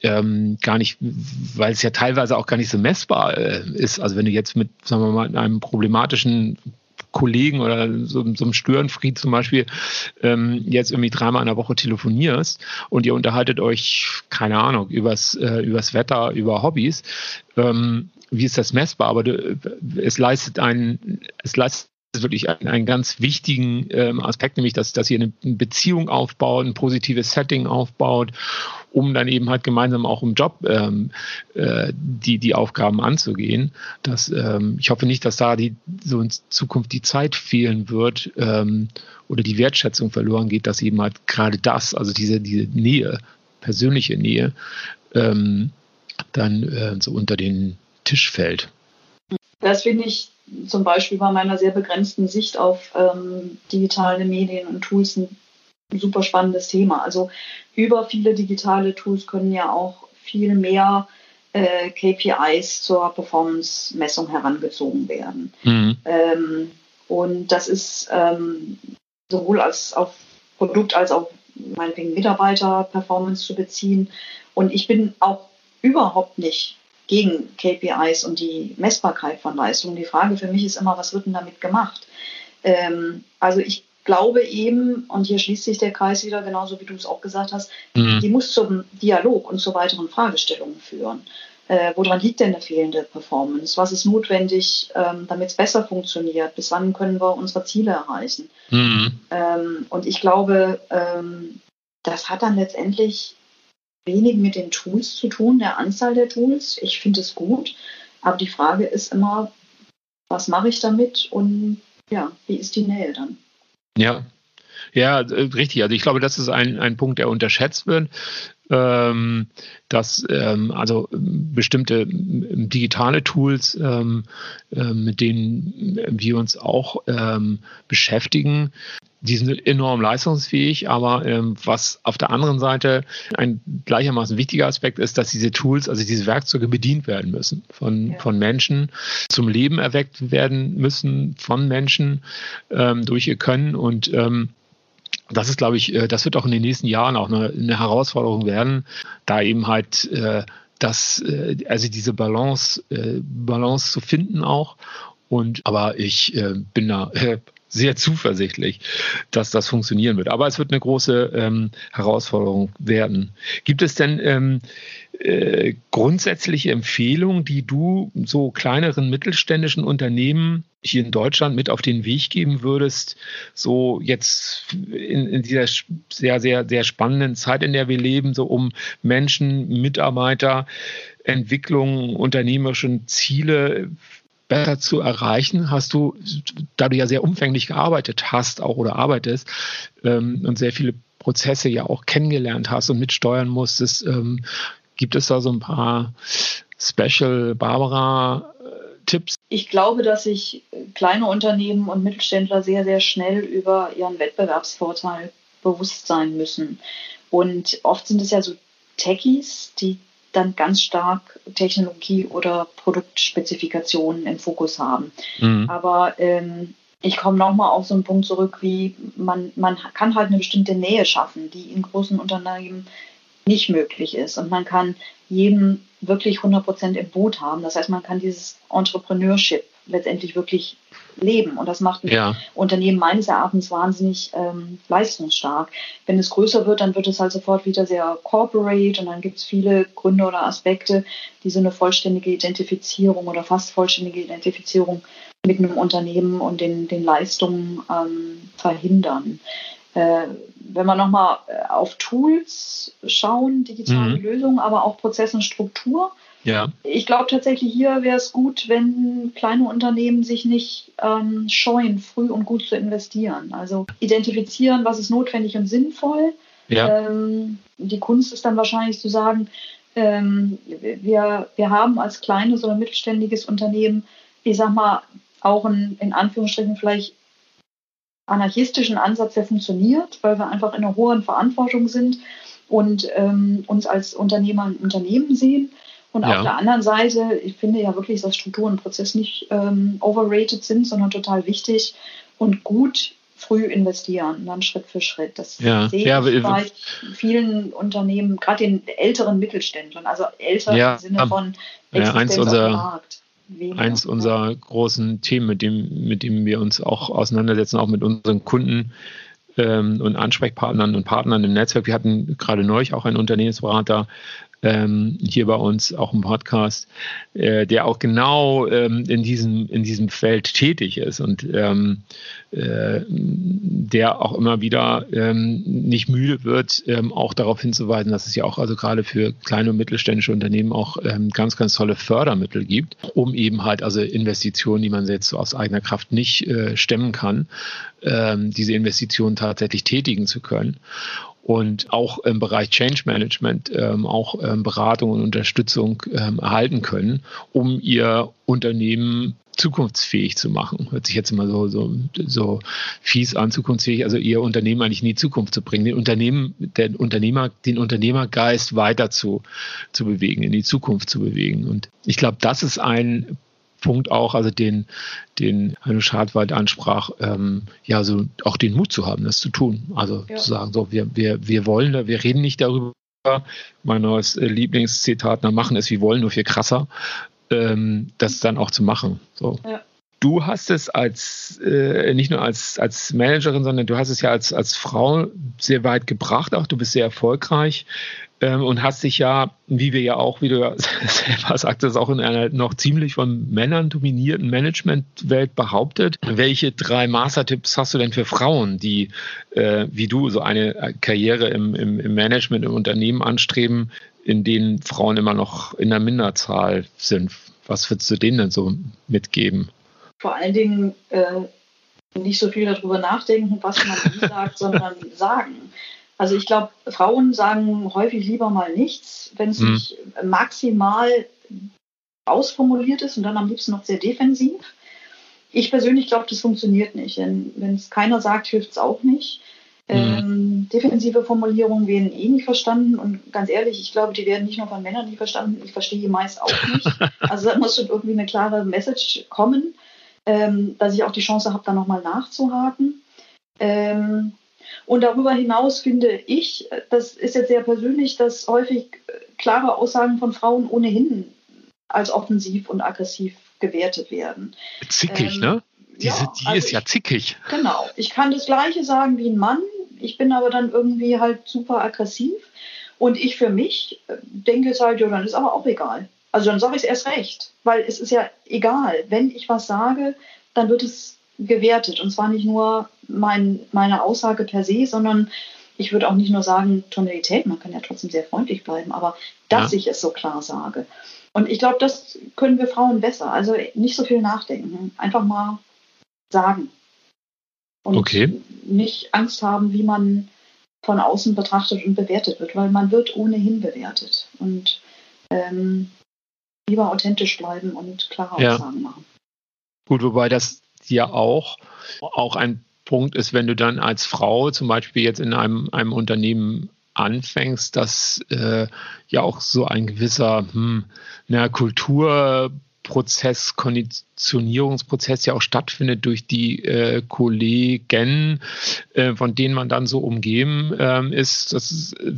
ähm, gar nicht, weil es ja teilweise auch gar nicht so messbar äh, ist. Also wenn du jetzt mit, sagen wir mal, einem problematischen Kollegen oder so, so einem Störenfried zum Beispiel ähm, jetzt irgendwie dreimal in der Woche telefonierst und ihr unterhaltet euch, keine Ahnung, übers, äh, übers Wetter, über Hobbys, ähm, wie ist das messbar? Aber du, es leistet einen, es leistet wirklich einen, einen ganz wichtigen ähm, Aspekt, nämlich dass, dass ihr eine Beziehung aufbaut, ein positives Setting aufbaut, um dann eben halt gemeinsam auch im Job ähm, äh, die, die Aufgaben anzugehen. Das, ähm, ich hoffe nicht, dass da die, so in Zukunft die Zeit fehlen wird ähm, oder die Wertschätzung verloren geht, dass eben halt gerade das, also diese, diese Nähe, persönliche Nähe, ähm, dann äh, so unter den Tisch fällt. Das finde ich zum Beispiel bei meiner sehr begrenzten Sicht auf ähm, digitale Medien und Tools ein super spannendes Thema. Also über viele digitale Tools können ja auch viel mehr äh, KPIs zur Performance-Messung herangezogen werden. Mhm. Ähm, und das ist ähm, sowohl als auf Produkt als auch meinetwegen Mitarbeiter-Performance zu beziehen. Und ich bin auch überhaupt nicht gegen KPIs und die Messbarkeit von Leistungen. Die Frage für mich ist immer, was wird denn damit gemacht? Ähm, also ich glaube eben, und hier schließt sich der Kreis wieder, genauso wie du es auch gesagt hast, mhm. die muss zum Dialog und zu weiteren Fragestellungen führen. Äh, woran liegt denn eine fehlende Performance? Was ist notwendig, ähm, damit es besser funktioniert? Bis wann können wir unsere Ziele erreichen? Mhm. Ähm, und ich glaube, ähm, das hat dann letztendlich wenig mit den Tools zu tun, der Anzahl der Tools. Ich finde es gut, aber die Frage ist immer, was mache ich damit und ja, wie ist die Nähe dann? Ja, ja, äh, richtig. Also ich glaube, das ist ein, ein Punkt, der unterschätzt wird ähm, dass ähm, also bestimmte ähm, digitale Tools, ähm, äh, mit denen wir uns auch ähm, beschäftigen, die sind enorm leistungsfähig, aber ähm, was auf der anderen Seite ein gleichermaßen wichtiger Aspekt ist, dass diese Tools, also diese Werkzeuge bedient werden müssen von, ja. von Menschen, zum Leben erweckt werden müssen von Menschen ähm, durch ihr Können und ähm, das ist, glaube ich, äh, das wird auch in den nächsten Jahren auch eine, eine Herausforderung werden, da eben halt äh, das, äh, also diese Balance, äh, Balance zu finden auch. Und aber ich äh, bin da äh, sehr zuversichtlich, dass das funktionieren wird. Aber es wird eine große ähm, Herausforderung werden. Gibt es denn ähm, äh, grundsätzliche Empfehlungen, die du so kleineren mittelständischen Unternehmen hier in Deutschland mit auf den Weg geben würdest, so jetzt in, in dieser sehr, sehr, sehr spannenden Zeit, in der wir leben, so um Menschen, Mitarbeiter, Entwicklung, unternehmerische Ziele besser zu erreichen, hast du, da du ja sehr umfänglich gearbeitet hast, auch oder arbeitest ähm, und sehr viele Prozesse ja auch kennengelernt hast und mitsteuern musstest. Ähm, gibt es da so ein paar Special Barbara Tipps? Ich glaube, dass sich kleine Unternehmen und Mittelständler sehr, sehr schnell über ihren Wettbewerbsvorteil bewusst sein müssen. Und oft sind es ja so Techies, die dann ganz stark Technologie oder Produktspezifikationen im Fokus haben. Mhm. Aber ähm, ich komme nochmal auf so einen Punkt zurück, wie man, man kann halt eine bestimmte Nähe schaffen, die in großen Unternehmen nicht möglich ist. Und man kann jedem wirklich 100 Prozent im Boot haben. Das heißt, man kann dieses Entrepreneurship letztendlich wirklich leben. Und das macht ein ja. Unternehmen meines Erachtens wahnsinnig ähm, leistungsstark. Wenn es größer wird, dann wird es halt sofort wieder sehr corporate und dann gibt es viele Gründe oder Aspekte, die so eine vollständige Identifizierung oder fast vollständige Identifizierung mit einem Unternehmen und den, den Leistungen ähm, verhindern. Äh, wenn wir nochmal äh, auf Tools schauen, digitale mhm. Lösungen, aber auch Prozess und Struktur. Ja. Ich glaube tatsächlich, hier wäre es gut, wenn kleine Unternehmen sich nicht ähm, scheuen, früh und gut zu investieren. Also identifizieren, was ist notwendig und sinnvoll. Ja. Ähm, die Kunst ist dann wahrscheinlich zu sagen, ähm, wir, wir haben als kleines oder mittelständiges Unternehmen, ich sag mal, auch ein, in Anführungsstrichen vielleicht anarchistischen Ansatz, der funktioniert, weil wir einfach in einer hohen Verantwortung sind und ähm, uns als Unternehmer ein Unternehmen sehen. Und ja. auf der anderen Seite, ich finde ja wirklich, dass Struktur und Prozess nicht ähm, overrated sind, sondern total wichtig und gut früh investieren, dann Schritt für Schritt. Das ja. sehe ja, ich bei vielen Unternehmen, gerade den älteren Mittelständlern, also älter ja, im Sinne von Existenz ja, eins unserer, Markt weniger. Eins unserer großen Themen, mit dem, mit dem wir uns auch auseinandersetzen, auch mit unseren Kunden ähm, und Ansprechpartnern und Partnern im Netzwerk. Wir hatten gerade neulich auch einen Unternehmensberater ähm, hier bei uns auch im Podcast, äh, der auch genau ähm, in, diesem, in diesem Feld tätig ist und ähm, äh, der auch immer wieder ähm, nicht müde wird, ähm, auch darauf hinzuweisen, dass es ja auch also gerade für kleine und mittelständische Unternehmen auch ähm, ganz, ganz tolle Fördermittel gibt, um eben halt also Investitionen, die man jetzt so aus eigener Kraft nicht äh, stemmen kann, diese Investitionen tatsächlich tätigen zu können und auch im Bereich Change Management ähm, auch ähm, Beratung und Unterstützung ähm, erhalten können, um ihr Unternehmen zukunftsfähig zu machen. Hört sich jetzt immer so, so, so fies an, zukunftsfähig, also ihr Unternehmen eigentlich in die Zukunft zu bringen, den Unternehmen, den Unternehmer, den Unternehmergeist weiter zu, zu bewegen, in die Zukunft zu bewegen. Und ich glaube, das ist ein Punkt auch, also den, den Hanno Schadwald ansprach, ähm, ja, so auch den Mut zu haben, das zu tun. Also ja. zu sagen, so, wir, wir, wir wollen, da, wir reden nicht darüber. Mein neues äh, Lieblingszitat, na, machen es wie wollen, nur viel krasser, ähm, das dann auch zu machen. So. Ja. Du hast es als äh, nicht nur als, als Managerin, sondern du hast es ja als, als Frau sehr weit gebracht, auch du bist sehr erfolgreich ähm, und hast dich ja, wie wir ja auch, wie du ja selber sagtest, auch in einer noch ziemlich von Männern dominierten Managementwelt behauptet. Welche drei Mastertipps hast du denn für Frauen, die äh, wie du so eine Karriere im, im, im Management, im Unternehmen anstreben, in denen Frauen immer noch in der Minderzahl sind? Was würdest du denen denn so mitgeben? Vor allen Dingen äh, nicht so viel darüber nachdenken, was man sagt, sondern sagen. Also ich glaube, Frauen sagen häufig lieber mal nichts, wenn es mhm. nicht maximal ausformuliert ist und dann am liebsten noch sehr defensiv. Ich persönlich glaube, das funktioniert nicht. Wenn es keiner sagt, hilft es auch nicht. Mhm. Ähm, defensive Formulierungen werden eh nicht verstanden und ganz ehrlich, ich glaube, die werden nicht nur von Männern nicht verstanden. Ich verstehe die meist auch nicht. Also da muss schon irgendwie eine klare Message kommen, ähm, dass ich auch die Chance habe, da nochmal nachzuhaken. Ähm, und darüber hinaus finde ich, das ist jetzt sehr persönlich, dass häufig klare Aussagen von Frauen ohnehin als offensiv und aggressiv gewertet werden. Zickig, ähm, ne? Die, ja, die also ist ja zickig. Genau. Ich kann das Gleiche sagen wie ein Mann. Ich bin aber dann irgendwie halt super aggressiv. Und ich für mich denke es halt, ja, dann ist aber auch egal. Also dann sage ich es erst recht, weil es ist ja egal. Wenn ich was sage, dann wird es gewertet. Und zwar nicht nur mein, meine Aussage per se, sondern ich würde auch nicht nur sagen Tonalität, man kann ja trotzdem sehr freundlich bleiben, aber dass ja. ich es so klar sage. Und ich glaube, das können wir Frauen besser. Also nicht so viel nachdenken, einfach mal sagen. Und okay. nicht Angst haben, wie man von außen betrachtet und bewertet wird, weil man wird ohnehin bewertet. Und ähm, lieber authentisch bleiben und klare ja. Aussagen machen. Gut, wobei das ja auch, auch ein Punkt ist, wenn du dann als Frau zum Beispiel jetzt in einem, einem Unternehmen anfängst, dass äh, ja auch so ein gewisser hm, na, Kulturprozess, Konditionierungsprozess ja auch stattfindet durch die äh, Kollegen, äh, von denen man dann so umgeben ähm, ist. Das ist, äh,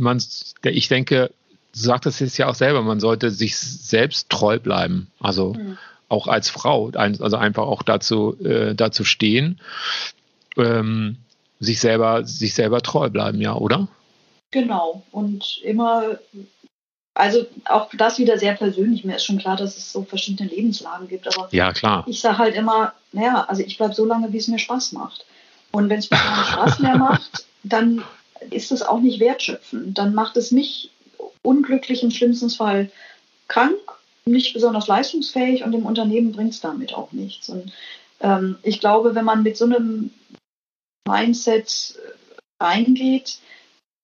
man, ich denke, sagtest es ja auch selber, man sollte sich selbst treu bleiben. Also mhm. auch als Frau, also einfach auch dazu, äh, dazu stehen. Ähm, sich selber, sich selber treu bleiben, ja, oder? Genau. Und immer, also auch das wieder sehr persönlich. Mir ist schon klar, dass es so verschiedene Lebenslagen gibt. Aber ja, klar. ich sage halt immer, naja, also ich bleibe so lange, wie es mir Spaß macht. Und wenn es mir keinen Spaß mehr macht, dann ist es auch nicht wertschöpfend. Dann macht es mich unglücklich, im schlimmsten Fall krank, nicht besonders leistungsfähig und dem Unternehmen bringt es damit auch nichts. Und ähm, ich glaube, wenn man mit so einem Mindset reingeht,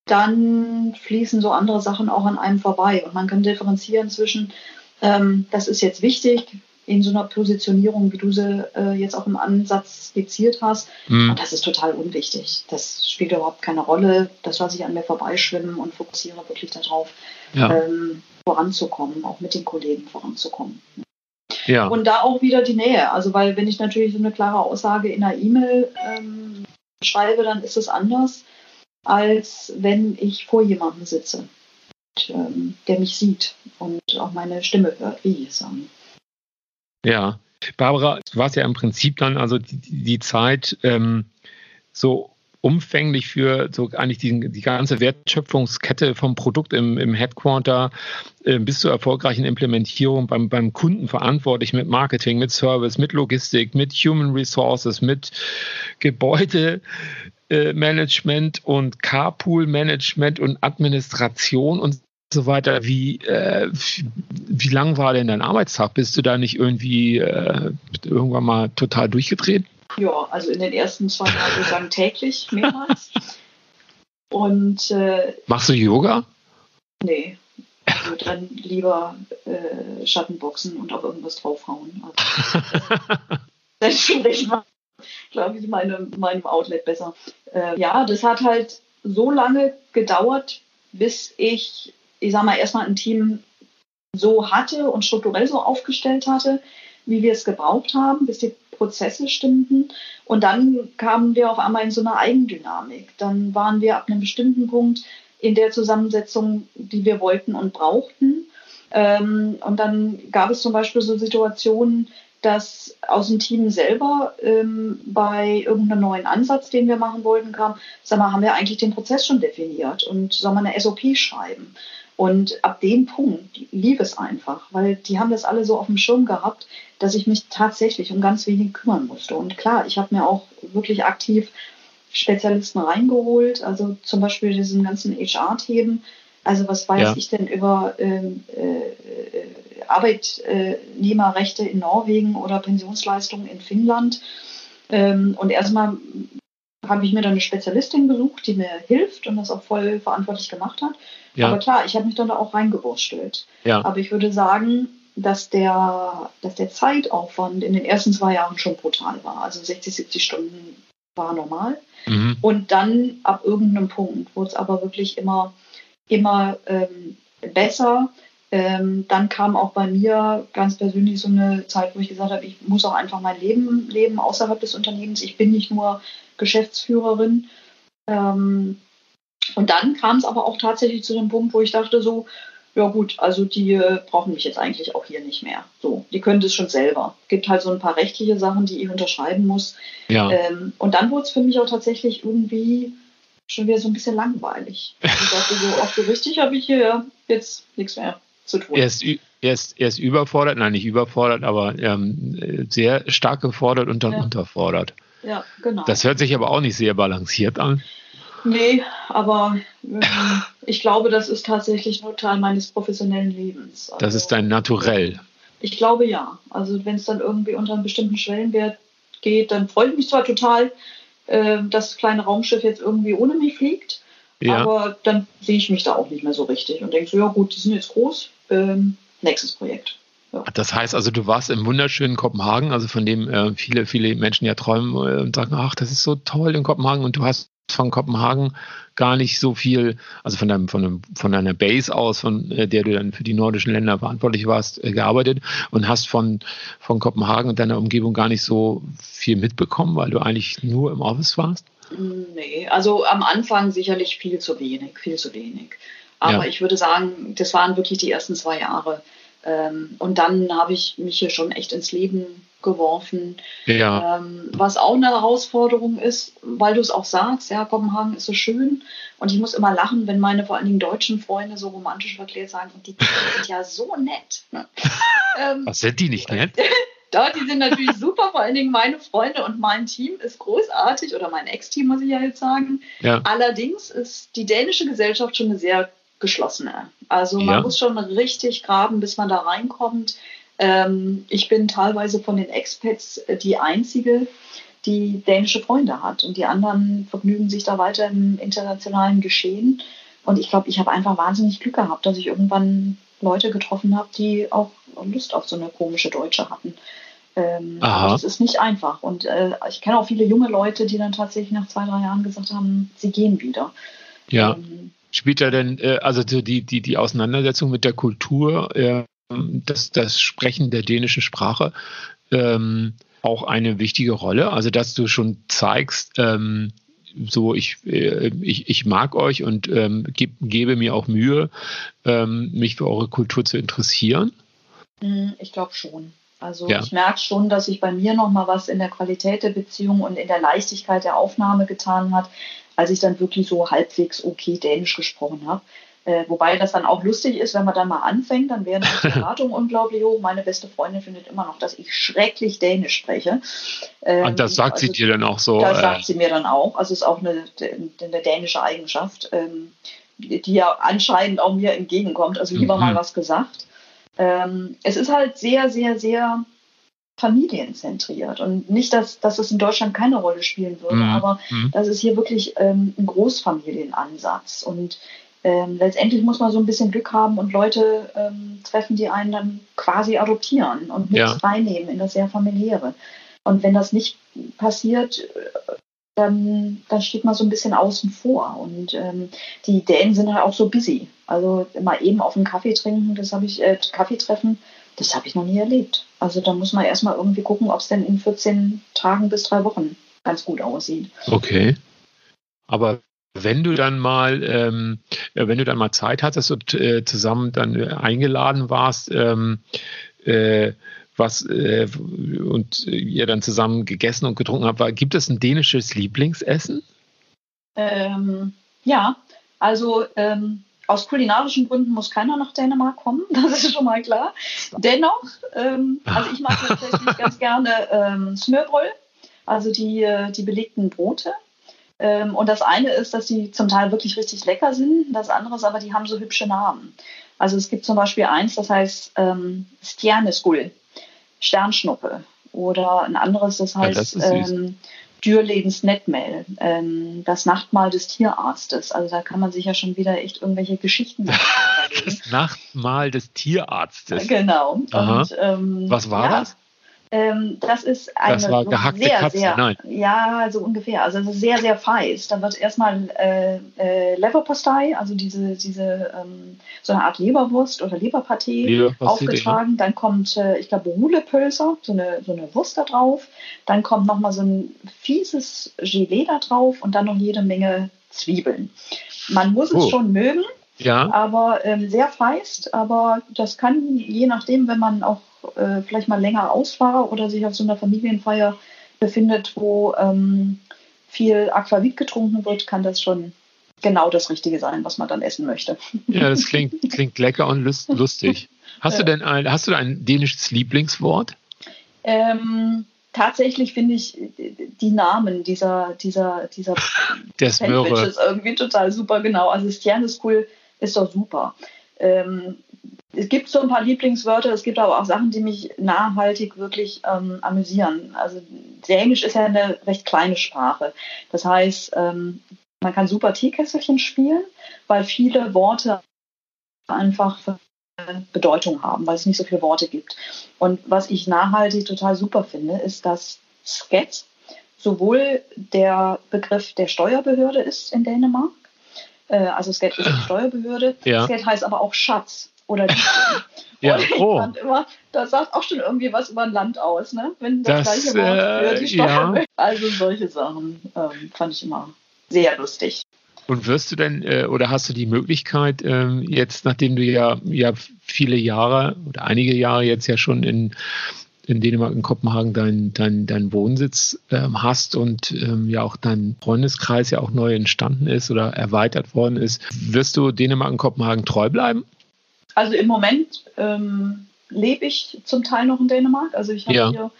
dann fließen so andere Sachen auch an einem vorbei. Und man kann differenzieren zwischen, ähm, das ist jetzt wichtig, in so einer Positionierung, wie du sie äh, jetzt auch im Ansatz skizziert hast. Mhm. Und das ist total unwichtig. Das spielt überhaupt keine Rolle. Das lasse ich an mir vorbeischwimmen und fokussiere wirklich darauf, ja. ähm, voranzukommen, auch mit den Kollegen voranzukommen. Ja. Und da auch wieder die Nähe. Also, weil wenn ich natürlich so eine klare Aussage in einer E-Mail ähm, schreibe, dann ist es anders, als wenn ich vor jemandem sitze, und, ähm, der mich sieht und auch meine Stimme hört, wie ich es sage. Ja, Barbara, du warst ja im Prinzip dann also die, die Zeit ähm, so umfänglich für so eigentlich die, die ganze Wertschöpfungskette vom Produkt im, im Headquarter äh, bis zur erfolgreichen Implementierung beim, beim Kunden verantwortlich mit Marketing, mit Service, mit Logistik, mit Human Resources, mit Gebäudemanagement und Carpool-Management und Administration und so weiter. Wie, äh, wie lang war denn dein Arbeitstag? Bist du da nicht irgendwie äh, irgendwann mal total durchgedreht? Ja, also in den ersten zwei Jahren würde ich sagen täglich, mehrmals. Und äh, machst du Yoga? Nee. Also dann lieber äh, Schattenboxen und auf irgendwas draufhauen. Also, das spricht man, glaube ich, meine, meinem Outlet besser. Äh, ja, das hat halt so lange gedauert, bis ich ich sag mal, erstmal ein Team so hatte und strukturell so aufgestellt hatte, wie wir es gebraucht haben, bis die Prozesse stimmten. Und dann kamen wir auf einmal in so eine Eigendynamik. Dann waren wir ab einem bestimmten Punkt in der Zusammensetzung, die wir wollten und brauchten. Ähm, und dann gab es zum Beispiel so Situationen, dass aus dem Team selber ähm, bei irgendeinem neuen Ansatz, den wir machen wollten, kam, sag mal, haben wir eigentlich den Prozess schon definiert und soll man eine SOP schreiben? Und ab dem Punkt lief es einfach, weil die haben das alle so auf dem Schirm gehabt, dass ich mich tatsächlich um ganz wenig kümmern musste. Und klar, ich habe mir auch wirklich aktiv Spezialisten reingeholt, also zum Beispiel diesen ganzen HR-Themen. Also was weiß ja. ich denn über ähm, äh, Arbeitnehmerrechte in Norwegen oder Pensionsleistungen in Finnland? Ähm, und erstmal habe ich mir dann eine Spezialistin besucht, die mir hilft und das auch voll verantwortlich gemacht hat. Ja. Aber klar, ich habe mich dann da auch reingewurstelt. Ja. Aber ich würde sagen, dass der, dass der Zeitaufwand in den ersten zwei Jahren schon brutal war. Also 60, 70 Stunden war normal. Mhm. Und dann ab irgendeinem Punkt wurde es aber wirklich immer, immer ähm, besser. Ähm, dann kam auch bei mir ganz persönlich so eine Zeit, wo ich gesagt habe, ich muss auch einfach mein Leben leben außerhalb des Unternehmens. Ich bin nicht nur Geschäftsführerin. Ähm, und dann kam es aber auch tatsächlich zu dem Punkt, wo ich dachte so, ja gut, also die äh, brauchen mich jetzt eigentlich auch hier nicht mehr. So, die können das schon selber. Es gibt halt so ein paar rechtliche Sachen, die ich unterschreiben muss. Ja. Ähm, und dann wurde es für mich auch tatsächlich irgendwie schon wieder so ein bisschen langweilig. Ich dachte so, auch so richtig habe ich hier jetzt nichts mehr zu tun. Er ist, er ist, er ist überfordert, nein, nicht überfordert, aber ähm, sehr stark gefordert und dann ja. unterfordert. Ja, genau. Das hört sich aber auch nicht sehr balanciert an. Nee, aber ähm, ich glaube, das ist tatsächlich nur Teil meines professionellen Lebens. Also, das ist dein Naturell. Ich glaube ja. Also wenn es dann irgendwie unter einem bestimmten Schwellenwert geht, dann freue ich mich zwar total, äh, das kleine Raumschiff jetzt irgendwie ohne mich fliegt. Ja. Aber dann sehe ich mich da auch nicht mehr so richtig und denke so, ja gut, die sind jetzt groß, ähm, nächstes Projekt. Ja. Das heißt also, du warst im wunderschönen Kopenhagen, also von dem äh, viele, viele Menschen ja träumen äh, und sagen, ach, das ist so toll in Kopenhagen und du hast von Kopenhagen gar nicht so viel, also von, deinem, von, einem, von deiner Base aus, von äh, der du dann für die nordischen Länder verantwortlich warst, äh, gearbeitet und hast von, von Kopenhagen und deiner Umgebung gar nicht so viel mitbekommen, weil du eigentlich nur im Office warst? Nee, also am Anfang sicherlich viel zu wenig, viel zu wenig. Aber ja. ich würde sagen, das waren wirklich die ersten zwei Jahre. Ähm, und dann habe ich mich hier schon echt ins Leben geworfen. Ja. Ähm, was auch eine Herausforderung ist, weil du es auch sagst, ja, Kopenhagen ist so schön. Und ich muss immer lachen, wenn meine vor allen Dingen deutschen Freunde so romantisch verklärt sagen, und die sind ja so nett. ähm, Was sind die nicht nett? Da, die sind natürlich super, vor allen Dingen meine Freunde und mein Team ist großartig oder mein Ex-Team, muss ich ja jetzt sagen. Ja. Allerdings ist die dänische Gesellschaft schon eine sehr geschlossene. Also man ja. muss schon richtig graben, bis man da reinkommt. Ähm, ich bin teilweise von den Expats äh, die einzige, die dänische Freunde hat und die anderen vergnügen sich da weiter im internationalen Geschehen. Und ich glaube, ich habe einfach wahnsinnig Glück gehabt, dass ich irgendwann Leute getroffen habe, die auch Lust auf so eine komische Deutsche hatten. Ähm, das ist nicht einfach. Und äh, ich kenne auch viele junge Leute, die dann tatsächlich nach zwei, drei Jahren gesagt haben, sie gehen wieder. Ja. Ähm, Spielt da denn, äh, also die, die, die Auseinandersetzung mit der Kultur, äh, das, das Sprechen der dänischen Sprache, ähm, auch eine wichtige Rolle? Also, dass du schon zeigst, ähm, so ich, äh, ich, ich mag euch und ähm, geb, gebe mir auch Mühe, ähm, mich für eure Kultur zu interessieren? Mhm, ich glaube schon. Also ja. ich merke schon, dass sich bei mir nochmal was in der Qualität der Beziehung und in der Leichtigkeit der Aufnahme getan hat, als ich dann wirklich so halbwegs okay Dänisch gesprochen habe. Äh, wobei das dann auch lustig ist, wenn man dann mal anfängt, dann werden die Erwartungen unglaublich hoch. Meine beste Freundin findet immer noch, dass ich schrecklich Dänisch spreche. Ähm, Und das sagt also, sie dir dann auch so? Das äh, sagt sie mir dann auch. Also es ist auch eine, eine dänische Eigenschaft, ähm, die ja anscheinend auch mir entgegenkommt. Also lieber mhm. mal was gesagt. Ähm, es ist halt sehr, sehr, sehr familienzentriert. Und nicht, dass, dass es in Deutschland keine Rolle spielen würde, mhm. aber mhm. das ist hier wirklich ähm, ein Großfamilienansatz. Und ähm, letztendlich muss man so ein bisschen Glück haben und Leute ähm, treffen, die einen dann quasi adoptieren und mit ja. reinnehmen in das sehr familiäre. Und wenn das nicht passiert, dann, dann steht man so ein bisschen außen vor. Und ähm, die Dänen sind halt auch so busy. Also mal eben auf einen Kaffee trinken, das habe ich, äh, Kaffee treffen, das habe ich noch nie erlebt. Also da muss man erstmal irgendwie gucken, ob es denn in 14 Tagen bis drei Wochen ganz gut aussieht. Okay. Aber wenn du dann mal, ähm, wenn du dann mal Zeit hattest und äh, zusammen dann äh, eingeladen warst, ähm, äh, was äh, und ihr dann zusammen gegessen und getrunken habt, war, gibt es ein dänisches Lieblingsessen? Ähm, ja, also ähm, aus kulinarischen Gründen muss keiner nach Dänemark kommen, das ist schon mal klar. Dennoch, ähm, also ich mag tatsächlich ganz gerne ähm, Smørbrød, also die, äh, die belegten Brote. Ähm, und das eine ist, dass die zum Teil wirklich richtig lecker sind. Das andere ist aber, die haben so hübsche Namen. Also es gibt zum Beispiel eins, das heißt ähm, Stjerneskull, Sternschnuppe. Oder ein anderes, das heißt ja, das ähm, Dürlebens Netmail, ähm, das Nachtmahl des Tierarztes. Also da kann man sich ja schon wieder echt irgendwelche Geschichten Das Nachtmahl des Tierarztes. Genau. Und, ähm, Was war ja, das? Ähm, das ist eine das war gehackte sehr, Katze, sehr, nein. ja, so ungefähr. Also es ist sehr, sehr feist. Da wird erstmal äh, äh, Leverpostei, also diese, diese ähm, so eine Art Leberwurst oder Leberpartie Leberpastete, aufgetragen. Ja. Dann kommt, äh, ich glaube, Rulepölzer, so eine, so eine Wurst da drauf. Dann kommt nochmal so ein fieses Gelee da drauf und dann noch jede Menge Zwiebeln. Man muss oh. es schon mögen. Ja. Aber ähm, sehr feist, aber das kann je nachdem, wenn man auch äh, vielleicht mal länger aus war oder sich auf so einer Familienfeier befindet, wo ähm, viel Aquavit getrunken wird, kann das schon genau das Richtige sein, was man dann essen möchte. Ja, das klingt, klingt lecker und lustig. Hast du denn ein, hast du ein dänisches Lieblingswort? Ähm, tatsächlich finde ich die Namen dieser, dieser, dieser Sandwiches irgendwie total super, genau. Also Stjerneskull ist doch super. Ähm, es gibt so ein paar Lieblingswörter, es gibt aber auch Sachen, die mich nachhaltig wirklich ähm, amüsieren. Also Dänisch ist ja eine recht kleine Sprache. Das heißt, ähm, man kann super Teekesselchen spielen, weil viele Worte einfach Bedeutung haben, weil es nicht so viele Worte gibt. Und was ich nachhaltig total super finde, ist, dass Skat sowohl der Begriff der Steuerbehörde ist in Dänemark, äh, also Skat ist die Steuerbehörde, ja. Skat heißt aber auch Schatz oder ja, Und ich oh. fand immer, das sagt auch schon irgendwie was über ein Land aus, ne? Wenn das, das gleiche Wort für die Steuerbehörde. Ja. Also solche Sachen ähm, fand ich immer sehr lustig. Und wirst du denn äh, oder hast du die Möglichkeit, ähm, jetzt, nachdem du ja, ja viele Jahre oder einige Jahre jetzt ja schon in, in Dänemark, in Kopenhagen deinen dein, dein Wohnsitz ähm, hast und ähm, ja auch dein Freundeskreis ja auch neu entstanden ist oder erweitert worden ist, wirst du Dänemark und Kopenhagen treu bleiben? Also im Moment ähm, lebe ich zum Teil noch in Dänemark. Also ich habe ja. hier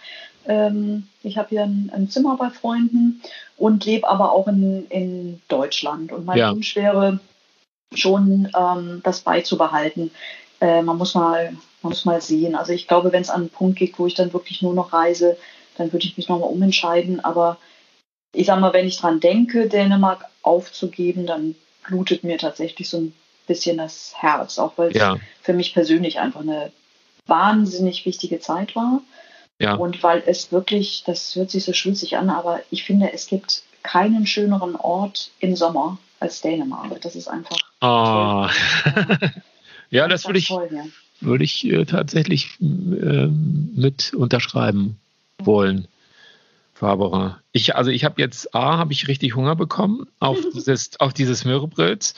ähm, ich habe hier ein, ein, Zimmer bei Freunden und lebe aber auch in, in Deutschland. Und mein ja. Wunsch wäre schon, ähm, das beizubehalten. Äh, man, muss mal, man muss mal sehen. Also ich glaube, wenn es an einen Punkt geht, wo ich dann wirklich nur noch reise, dann würde ich mich nochmal umentscheiden. Aber ich sage mal, wenn ich dran denke, Dänemark aufzugeben, dann blutet mir tatsächlich so ein bisschen das Herz, auch weil es ja. für mich persönlich einfach eine wahnsinnig wichtige Zeit war. Ja. Und weil es wirklich, das hört sich so schwülzig an, aber ich finde, es gibt keinen schöneren Ort im Sommer als Dänemark. Das ist einfach. Oh. ja, das würde ich, toll, ja. würde ich äh, tatsächlich äh, mit unterschreiben wollen. Barbara. Ich, also ich habe jetzt, A, habe ich richtig Hunger bekommen auf dieses, auf dieses Mürrebröt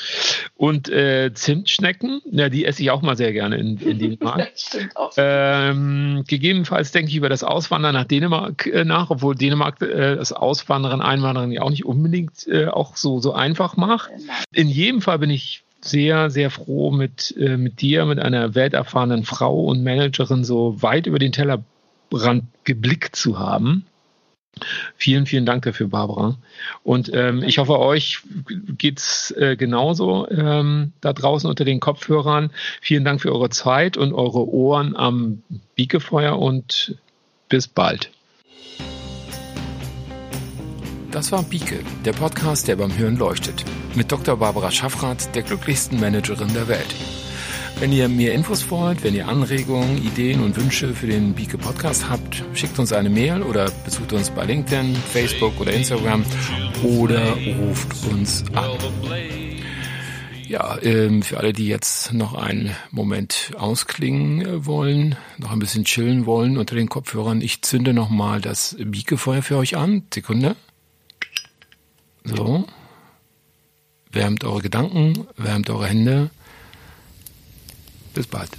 und äh, Zimtschnecken, ja, die esse ich auch mal sehr gerne in, in Dänemark. ähm, gegebenenfalls denke ich über das Auswandern nach Dänemark äh, nach, obwohl Dänemark äh, das Auswandern, Einwandern ja auch nicht unbedingt äh, auch so, so einfach macht. In jedem Fall bin ich sehr, sehr froh, mit, äh, mit dir, mit einer welterfahrenen Frau und Managerin so weit über den Tellerrand geblickt zu haben. Vielen, vielen Dank dafür, Barbara. Und ähm, ich hoffe, euch geht's äh, genauso ähm, da draußen unter den Kopfhörern. Vielen Dank für eure Zeit und eure Ohren am Biekefeuer und bis bald. Das war Bieke, der Podcast, der beim Hören leuchtet. Mit Dr. Barbara Schaffrath, der glücklichsten Managerin der Welt. Wenn ihr mehr Infos wollt, wenn ihr Anregungen, Ideen und Wünsche für den Bieke Podcast habt, schickt uns eine Mail oder besucht uns bei LinkedIn, Facebook oder Instagram oder ruft uns an. Ja, ähm, für alle, die jetzt noch einen Moment ausklingen äh, wollen, noch ein bisschen chillen wollen unter den Kopfhörern, ich zünde nochmal das Biekefeuer für euch an. Sekunde. So. Wärmt eure Gedanken, wärmt eure Hände. Bis bald.